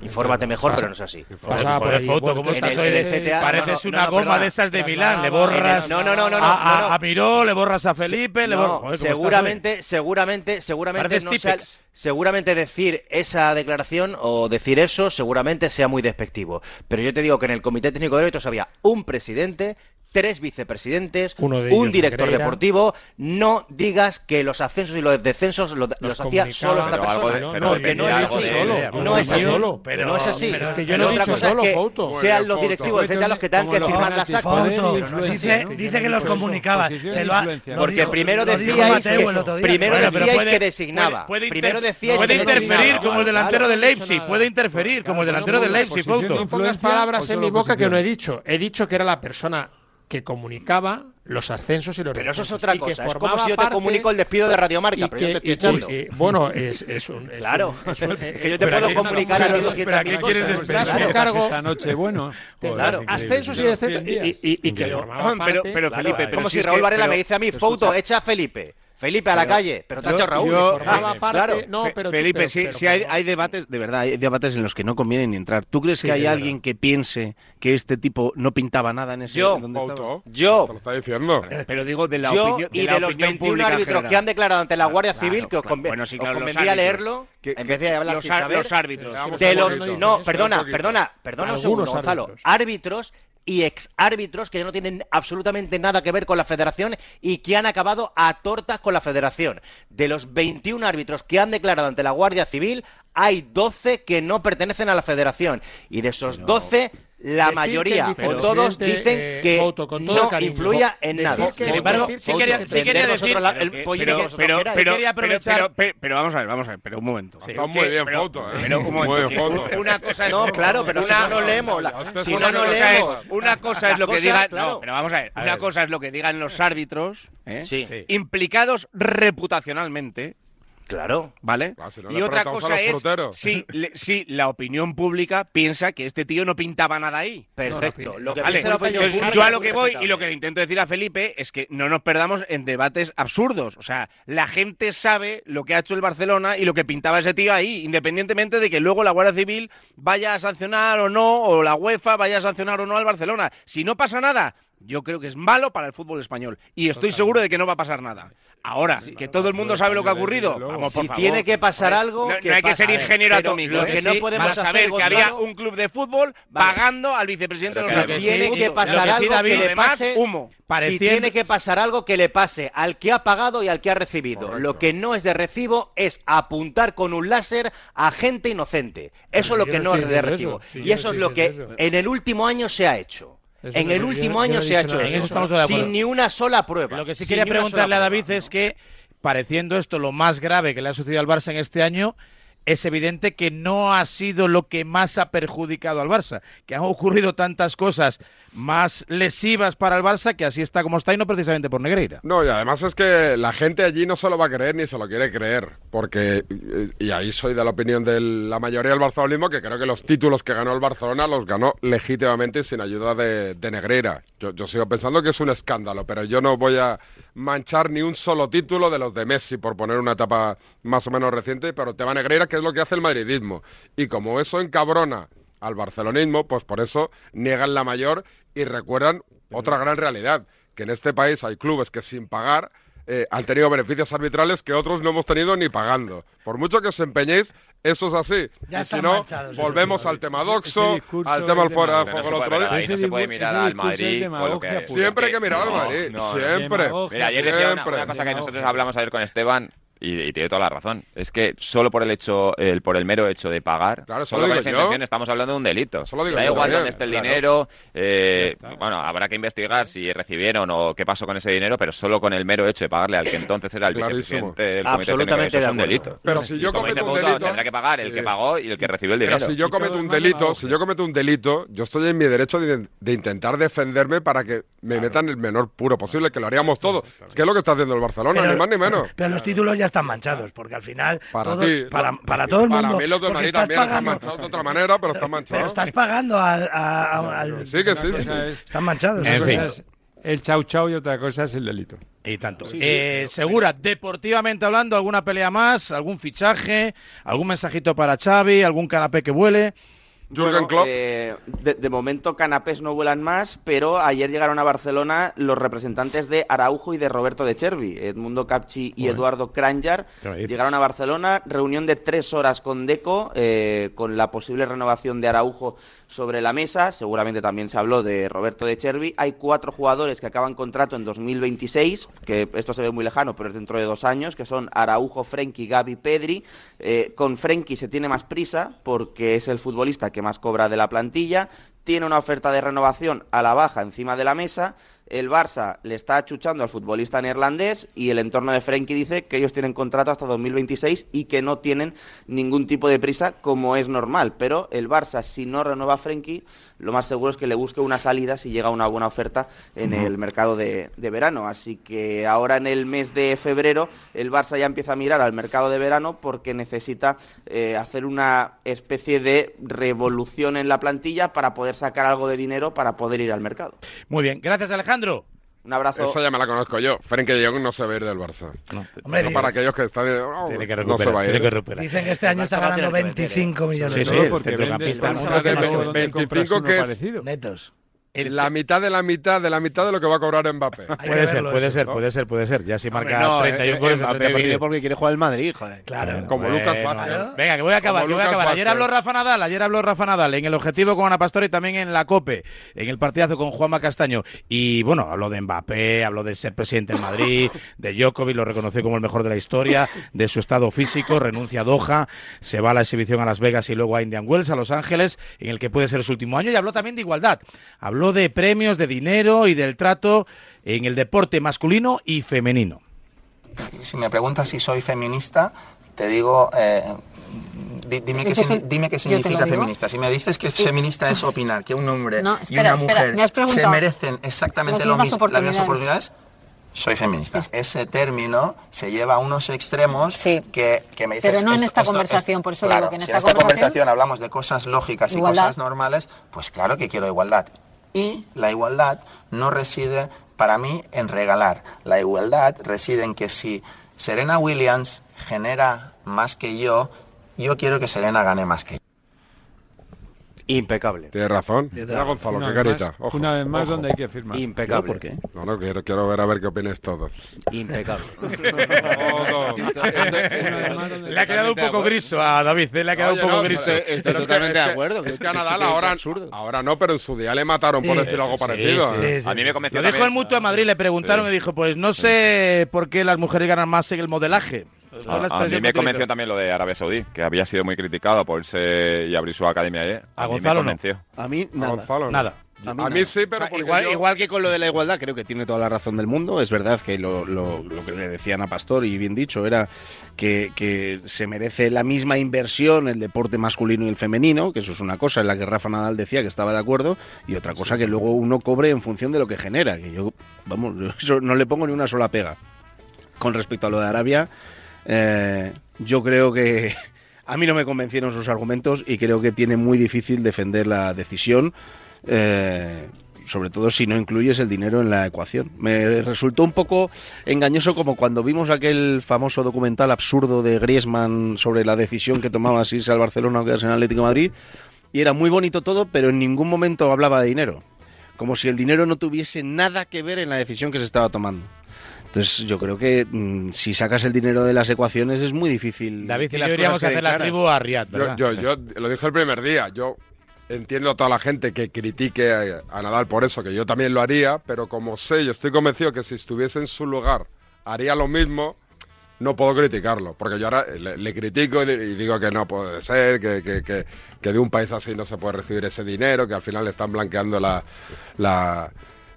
Infórmate mejor, Pasa- pero no es así. Pasaba por allí. foto, ¿cómo estás hoy? el Pareces una goma de esas de Milán. Le borras No, no, no, no, no, a, Miró, le borras a Felipe, le No, borras... Seguramente, seguramente, seguramente no sea- seguramente decir esa declaración o decir eso seguramente sea muy despectivo. Pero yo te digo que en el Comité Técnico de Árbitros había un presidente tres vicepresidentes, Uno de un director Negreira. deportivo. No digas que los ascensos y los descensos los, los hacía solo esta persona. de- porque no es así. eh, No es así. solo. Pero no es así. pero es que yo no he otra dicho cosa solo, es que Fouto. sean los directivos, etcétera, los que tengan que firmar las actas. dice, ¿no? dice que los comunicaba. Porque dijo- primero decíais que, primero decíais puede- que designaba. puede- puede primero inter- decíais que interferir como el delantero del Leipzig, puede interferir como el delantero del Leipzig, Fouto. No pongas palabras en mi boca que no he dicho. He dicho que era la persona que comunicaba los ascensos y los Pero eso es otra y que cosa. Es formaba como si yo te comunico el despido de Radiomarca, y pero yo que- te estoy y- echando. y- bueno, es, es un. es Claro. un- es un- Es que yo te pero puedo comunicar a ti pero- 200.000 pero aquí quieres cosas. despedir. Das un cargo. Esta noche, bueno. de- Claro. ascensos y descensos. Y, y- y- y que Pero- formaba pero- parte- pero, Felipe, Claro, como pero si Raúl que- Varela pero- me dice a mí, pero Fouto, escucha. echa a Felipe. Felipe a la Pero- calle, pero te ha echado Raúl. yo- Formaba Fe- parte- claro. no, pero tú- Felipe, pero- sí, pero sí hay, hay debates, de verdad, hay debates en los que no conviene ni entrar. ¿Tú crees Sí, que hay alguien que piense que este tipo no pintaba nada en ese Yo. Yo. Te lo está diciendo. Pero digo de la Yo opinión y de, la de los opinión 21 pública en árbitros general. que han declarado ante la Guardia Claro, Civil, que os, claro. conve- Bueno, sí, os leerlo Que- en vez de hablar los sin ar- saber. los árbitros. De los, no perdona, perdona, perdona un segundo, Gonzalo. árbitros. Y ex árbitros que no tienen absolutamente nada que ver con la federación y que han acabado a tortas con la federación. De los 21 árbitros que han declarado ante la Guardia Civil, hay 12 que no pertenecen a la federación. Y de esos 12, la Decir mayoría o todos vicepresidente, dicen eh, que con todo no cariño, influya en decir nada. Sin embargo, sí que- quería, sí decir... la- el pero- pero- pero- quería aprovechar- Pero, pero, pero vamos a ver, vamos a ver, pero un momento. Está muy bien, ¿eh? pero un momento. Una cosa es No, claro, pero si una- no, leemos. si no, no cosa leemos. es, una cosa es Las lo que digan, no, pero vamos a ver, una cosa es lo que digan los árbitros, ¿eh? Implicados reputacionalmente, Claro. ¿vale? Ah, si no y otra cosa es si, le- si la opinión pública piensa que este tío no pintaba nada ahí. Perfecto. Lo que Vale, piensa la opinión entonces, pública yo a lo que voy y lo que le intento decir a Felipe es que no nos perdamos en debates absurdos. O sea, la gente sabe lo que ha hecho el Barcelona y lo que pintaba ese tío ahí, independientemente de que luego la Guardia Civil vaya a sancionar o no, o la UEFA vaya a sancionar o no al Barcelona. Si no pasa nada, yo creo que es malo para el fútbol español. Y estoy seguro de que no va a pasar nada. Ahora, que todo el mundo sabe lo que ha ocurrido, vamos, por Si favor. tiene que pasar algo, No, no que hay que ser ingeniero Pero atómico. lo ¿eh? que no Sí, podemos para saber que había un club de fútbol pagando al vicepresidente de los Lo árbitros. tiene que pasar que algo David, que le pase humo. Si tiene que pasar algo que le pase al que ha pagado y al que ha recibido. Lo que no es de recibo es apuntar con un láser a gente inocente. Eso es lo que no es de recibo. y eso es lo que en el último año se ha hecho. Eso en el último año se ha hecho eso. En eso estamos todos de acuerdo. Sin ni una sola prueba. Lo que sí quería preguntarle a prueba. David es que, pareciendo esto lo más grave que le ha sucedido al Barça en este año, es evidente que no ha sido lo que más ha perjudicado al Barça, que han ocurrido tantas cosas más lesivas para el Barça que así está como está y no precisamente por Negreira. No, y además es que la gente allí no se lo va a creer ni se lo quiere creer, porque, y ahí soy de la opinión de la mayoría del barcelonismo, que creo que los títulos que ganó el Barcelona los ganó legítimamente sin ayuda de, de Negreira. Yo, sigo pensando que es un escándalo, pero yo no voy a manchar ni un solo título de los de Messi, por poner una etapa más o menos reciente, pero tema Negreira, que es lo que hace el madridismo. Y como eso encabrona al barcelonismo, pues por eso niegan la mayor y recuerdan otra gran realidad, que en este país hay clubes que sin pagar eh, han tenido beneficios arbitrales que otros no hemos tenido ni pagando. Por mucho que os empeñéis, eso es así. Ya y si están no, manchados, volvemos al tema ese doxo, al tema del fuera de juego el otro día. ahí no se puede mirar al Madrid Siempre hay que mirar al No, Madrid, no, no. siempre. Mira, ayer decía una cosa que nosotros hablamos ayer con Esteban y, y tiene toda la razón. Es que solo por el hecho, el, por el mero hecho de pagar, Claro, solo digo esa yo. intención estamos hablando de un delito. lo digo da yo igual también, dónde esté el claro. dinero, eh, bueno, habrá que investigar si recibieron o qué pasó con ese dinero, pero solo con el mero hecho de pagarle al que entonces era el Vicepresidente del comité técnico, Absolutamente eso es un delito. Pero si yo cometo un delito- tendrá que pagar el que pagó y el que recibió el Pero dinero. si yo cometo un delito, si yo cometo un delito, yo estoy en mi derecho de, de intentar defenderme para que me metan el menor puro posible, que lo haríamos todos. Que es lo que está haciendo el Barcelona, Pero- ni más ni menos. Pero los títulos ya están manchados, porque al final. Para todo- ti, para, para todo el mundo. Para mí los de Madrid también están manchados de otra manera, pero están manchados. Pero estás pagando al. a- a- al- Sí, que sí, es- Están manchados. En eso fin. es- El chau chau y otra cosa es el delito. Y tanto. Sí, sí, Eh, Segura, deportivamente hablando, ¿alguna pelea más? ¿Algún fichaje? ¿Algún mensajito para Xavi? ¿Algún canapé que vuele? Jürgen Klopp. eh, de, de momento canapés no vuelan más, pero ayer llegaron a Barcelona los representantes de Araujo y de Roberto de Chervi, Edmundo Capchi y. Eduardo Kranjar. ¿Qué me dices? Llegaron a Barcelona, reunión de tres horas con Deco, eh, con la posible renovación de Araujo sobre la mesa. Seguramente también se habló de Roberto de Chervi. Hay cuatro jugadores que acaban contrato en 2026, que esto se ve muy lejano, pero es dentro de dos años, que son Araujo, Frenkie, Gaby, Pedri. Eh, con Frenkie se tiene más prisa porque es el futbolista que más cobra de la plantilla. Tiene una oferta de renovación a la baja encima de la mesa. El Barça le está achuchando al futbolista neerlandés y el entorno de Frenkie dice que ellos tienen contrato hasta 2026 y que no tienen ningún tipo de prisa como es normal. Pero el Barça, si no renueva a Frenkie, lo más seguro es que le busque una salida si llega una buena oferta en el mercado de, de verano. Así que ahora en el mes de febrero el Barça ya empieza a mirar al mercado de verano porque necesita eh, hacer una especie de revolución en la plantilla para poder sacar algo de dinero para poder ir al mercado. Muy bien, gracias Alejandro. Un abrazo. Esa ya me la conozco yo. Frenkie de Jong no se va a ir del Barça. No, Hombre, para aquellos que están... oh, Tiene que no se va a ir. tiene que recuperar. Dicen que este año está ganando 25 millones Sí, de sí, euros. el porque centrocampista vendes del Barça donde compras 25 uno que es parecido. Netos. La mitad de la mitad de la mitad de lo que va a cobrar Mbappé. Puede ser, puede ser, puede ser, puede ser. Ya si Hombre, marca no, 31 eh, goles en Mbappé 30 viene partidos. porque quiere jugar el Madrid, joder. Claro. Como Lucas Vázquez. Venga, que voy a acabar, que voy a acabar. Ayer habló Rafa Nadal, ayer habló Rafa Nadal en el objetivo con Ana Pastor y también en la COPE, en el partidazo con Juanma Castaño. Y bueno, habló de Mbappé, habló de ser presidente en Madrid, de Djokovic, lo reconoció como el mejor de la historia, de su estado físico, renuncia a Doha, se va a la exhibición a Las Vegas y luego a Indian Wells, a Los Ángeles, en el que puede ser su último año. Y habló también de igualdad. Habló de premios, de dinero y del trato en el deporte masculino y femenino. Si me preguntas si soy feminista, te digo, eh, di- dime, qué, dime significa feminista. Si me dices que feminista es opinar que un hombre No, y espera, una espera, mujer me has se merecen exactamente Las lo mismas mismo, las mismas oportunidades. soy feminista. Ese término se lleva a unos extremos que, que me dices... Pero no en esta esto- conversación, por eso claro, digo que en si esta, en esta conversación, conversación hablamos de cosas lógicas y Igualdad. cosas normales, pues claro que quiero igualdad. Y la igualdad no reside para mí en regalar. La igualdad reside en que si Serena Williams genera más que yo, yo quiero que Serena gane más que yo. Impecable. Tienes razón. Mira, Gonzalo, Una qué vez carita. más- Ojo, una vez más ojo. donde hay que firmar. Impecable. ¿Yo por qué? No, no, quiero, quiero ver a ver qué opináis todos. Impecable. Le ha quedado un poco griso a David, eh, le ha quedado Oye, un poco no, griso. pero es que- es que- Es que a Nadal ahora, ahora no, pero en su día le mataron por decir algo sí, parecido. sí, ¿eh? sí, sí. Lo dijo el Mutua de Madrid, le preguntaron y dijo, pues no sé por qué las mujeres ganan más en el modelaje. A, a mí me convenció también lo de Arabia Saudí, que había sido muy criticado por irse y abrir su academia ayer. A mí Gonzalo me convenció. A mí nada. Gonzalo no. Nada. A mí, A mí sí, pero O sea, igual, yo- igual que con lo de la igualdad, creo que tiene toda la razón del mundo. Es verdad que lo, lo- lo que le decían a Pastor, y bien dicho, era que, que se merece la misma inversión el deporte masculino y el femenino, que eso es una cosa en la que Rafa Nadal decía que estaba de acuerdo, y otra cosa que luego uno cobre en función de lo que genera. Que yo, vamos, yo eso no le pongo ni una sola pega. Con respecto a lo de Arabia, eh, yo creo que a mí no me convencieron sus argumentos y creo que tiene muy difícil defender la decisión, eh, sobre todo si no incluyes el dinero en la ecuación. Me resultó un poco engañoso como cuando vimos aquel famoso documental absurdo de Griezmann sobre la decisión que tomaba si irse al Barcelona o quedarse en Atlético Madrid y era muy bonito todo, pero en ningún momento hablaba de dinero. Como si el dinero no tuviese nada que ver en la decisión que se estaba tomando. Entonces yo creo que mm, si sacas el dinero de las ecuaciones es muy difícil. David y las yo cosas hacer la tribu a Riyadh, Yo, ¿verdad? yo, yo lo dije el primer día. Yo entiendo a toda la gente que critique a, a Nadal por eso, que yo también lo haría, pero como sé y estoy convencido que si estuviese en su lugar haría lo mismo, no puedo criticarlo. Porque yo ahora le, le critico y, le- y digo que no puede ser, que, que- que- que de un país así no se puede recibir ese dinero, que al final le están blanqueando la, la,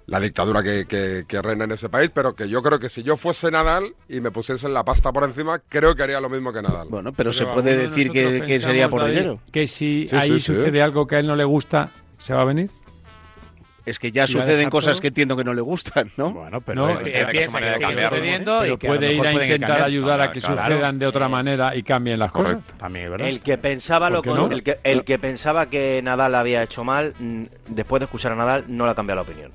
la dictadura que, que- que reina en ese país, pero que yo creo que si yo fuese Nadal y me pusiesen la pasta por encima, creo que haría lo mismo que Nadal. Bueno, pero se puede decir que, que sería por dinero. Que si Sí, ahí sí, sí. sucede algo que a él no le gusta, ¿se va a venir? Es que ¿Y ya suceden cosas todo? que entiendo que no le gustan, ¿no? Bueno, pero No, él piensa que sigue sucediendo Pero y que a puede ir a intentar cambiar. ayudar a que Claro. sucedan de otra manera y cambien las cosas. También verdad. El que pensaba lo ¿Por qué con- no? el, que, el que pensaba que Nadal había hecho mal, después de escuchar a Nadal, no le ha cambiado la opinión.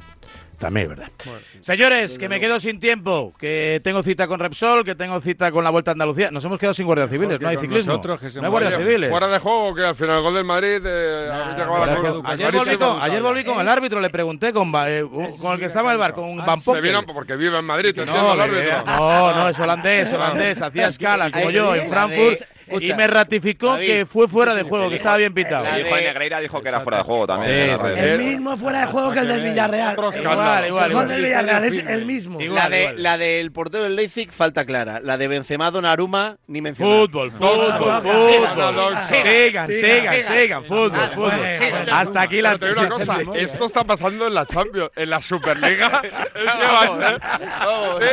También es verdad. Señores, que me quedo sin tiempo, que tengo cita con Repsol, que tengo cita con la Vuelta a Andalucía. Nos hemos quedado sin guardias civiles, no hay ciclismo. nosotros, que se no hay guardias civiles. Fuera de juego, que al final el gol del Madrid. eh, habéis llegado a la. Ayer volví, con, ayer volví con el árbitro, le pregunté con, Va- eh, con el que estaba en el bar, con Van Se vino porque vive en Madrid, te entiendo No, el le- árbitro. no, no, es holandés, holandés, hacía escala como yo en Frankfurt y me ratificó David, que fue fuera de juego, que estaba bien pitado. El hijo de Negreira dijo que era fuera de juego también. Sí. El mismo fuera de juego que el del Villarreal. Igual, igual, El del Villarreal es el mismo. Igual, la, de, igual. la del portero del Leipzig falta clara. La de Benzema Donnarumma ni mencionar. Fútbol, fútbol, Sigan, fútbol. sigan, Sigan, sigan, sigan, fútbol, fútbol. Hasta aquí la cosa, esto está pasando en la Champions, en la Superliga. es que va a ser-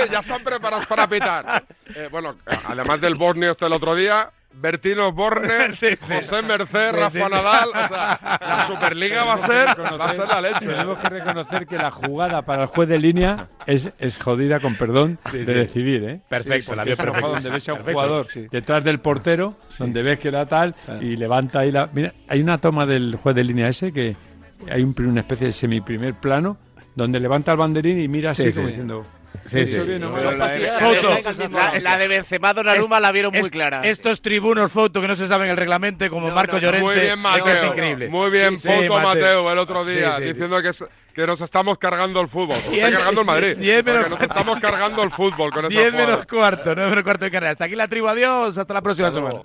Sí, ya están preparados para pitar. Eh, bueno, además del Borneo este el otro día, Bertino Borne, José Merced, Rafa Nadal. O sea, la Superliga va a ser, va a ser la leche. Tenemos que reconocer que la jugada para el juez de línea es, es jodida, con perdón, de decidir, ¿eh? Perfecto, Sí, la vio jugada donde ves a un Perfecto, jugador sí. detrás del portero, donde ves que era tal, y levanta ahí la... Mira, hay una toma del juez de línea ese que hay un, una especie de semi-primer plano donde levanta el banderín y mira así Sí, como sí. diciendo... La de- Foto. La, la de Benzema Donnarumma la vieron muy Es- clara. Estos tribunos foto que no se saben el reglamento, como Marco no, no. Llorente, Muy bien, que es Mateo. increíble. Muy bien, Sí, foto Mateo. Mateo el otro día, sí, sí. diciendo que, es- que nos estamos cargando el fútbol. Está cargando el Madrid. diez menos nos estamos cargando el fútbol con esta 10 jugada. menos cuarto, 9 menos cuarto de carrera. Hasta aquí la tribu, adiós, hasta la próxima semana.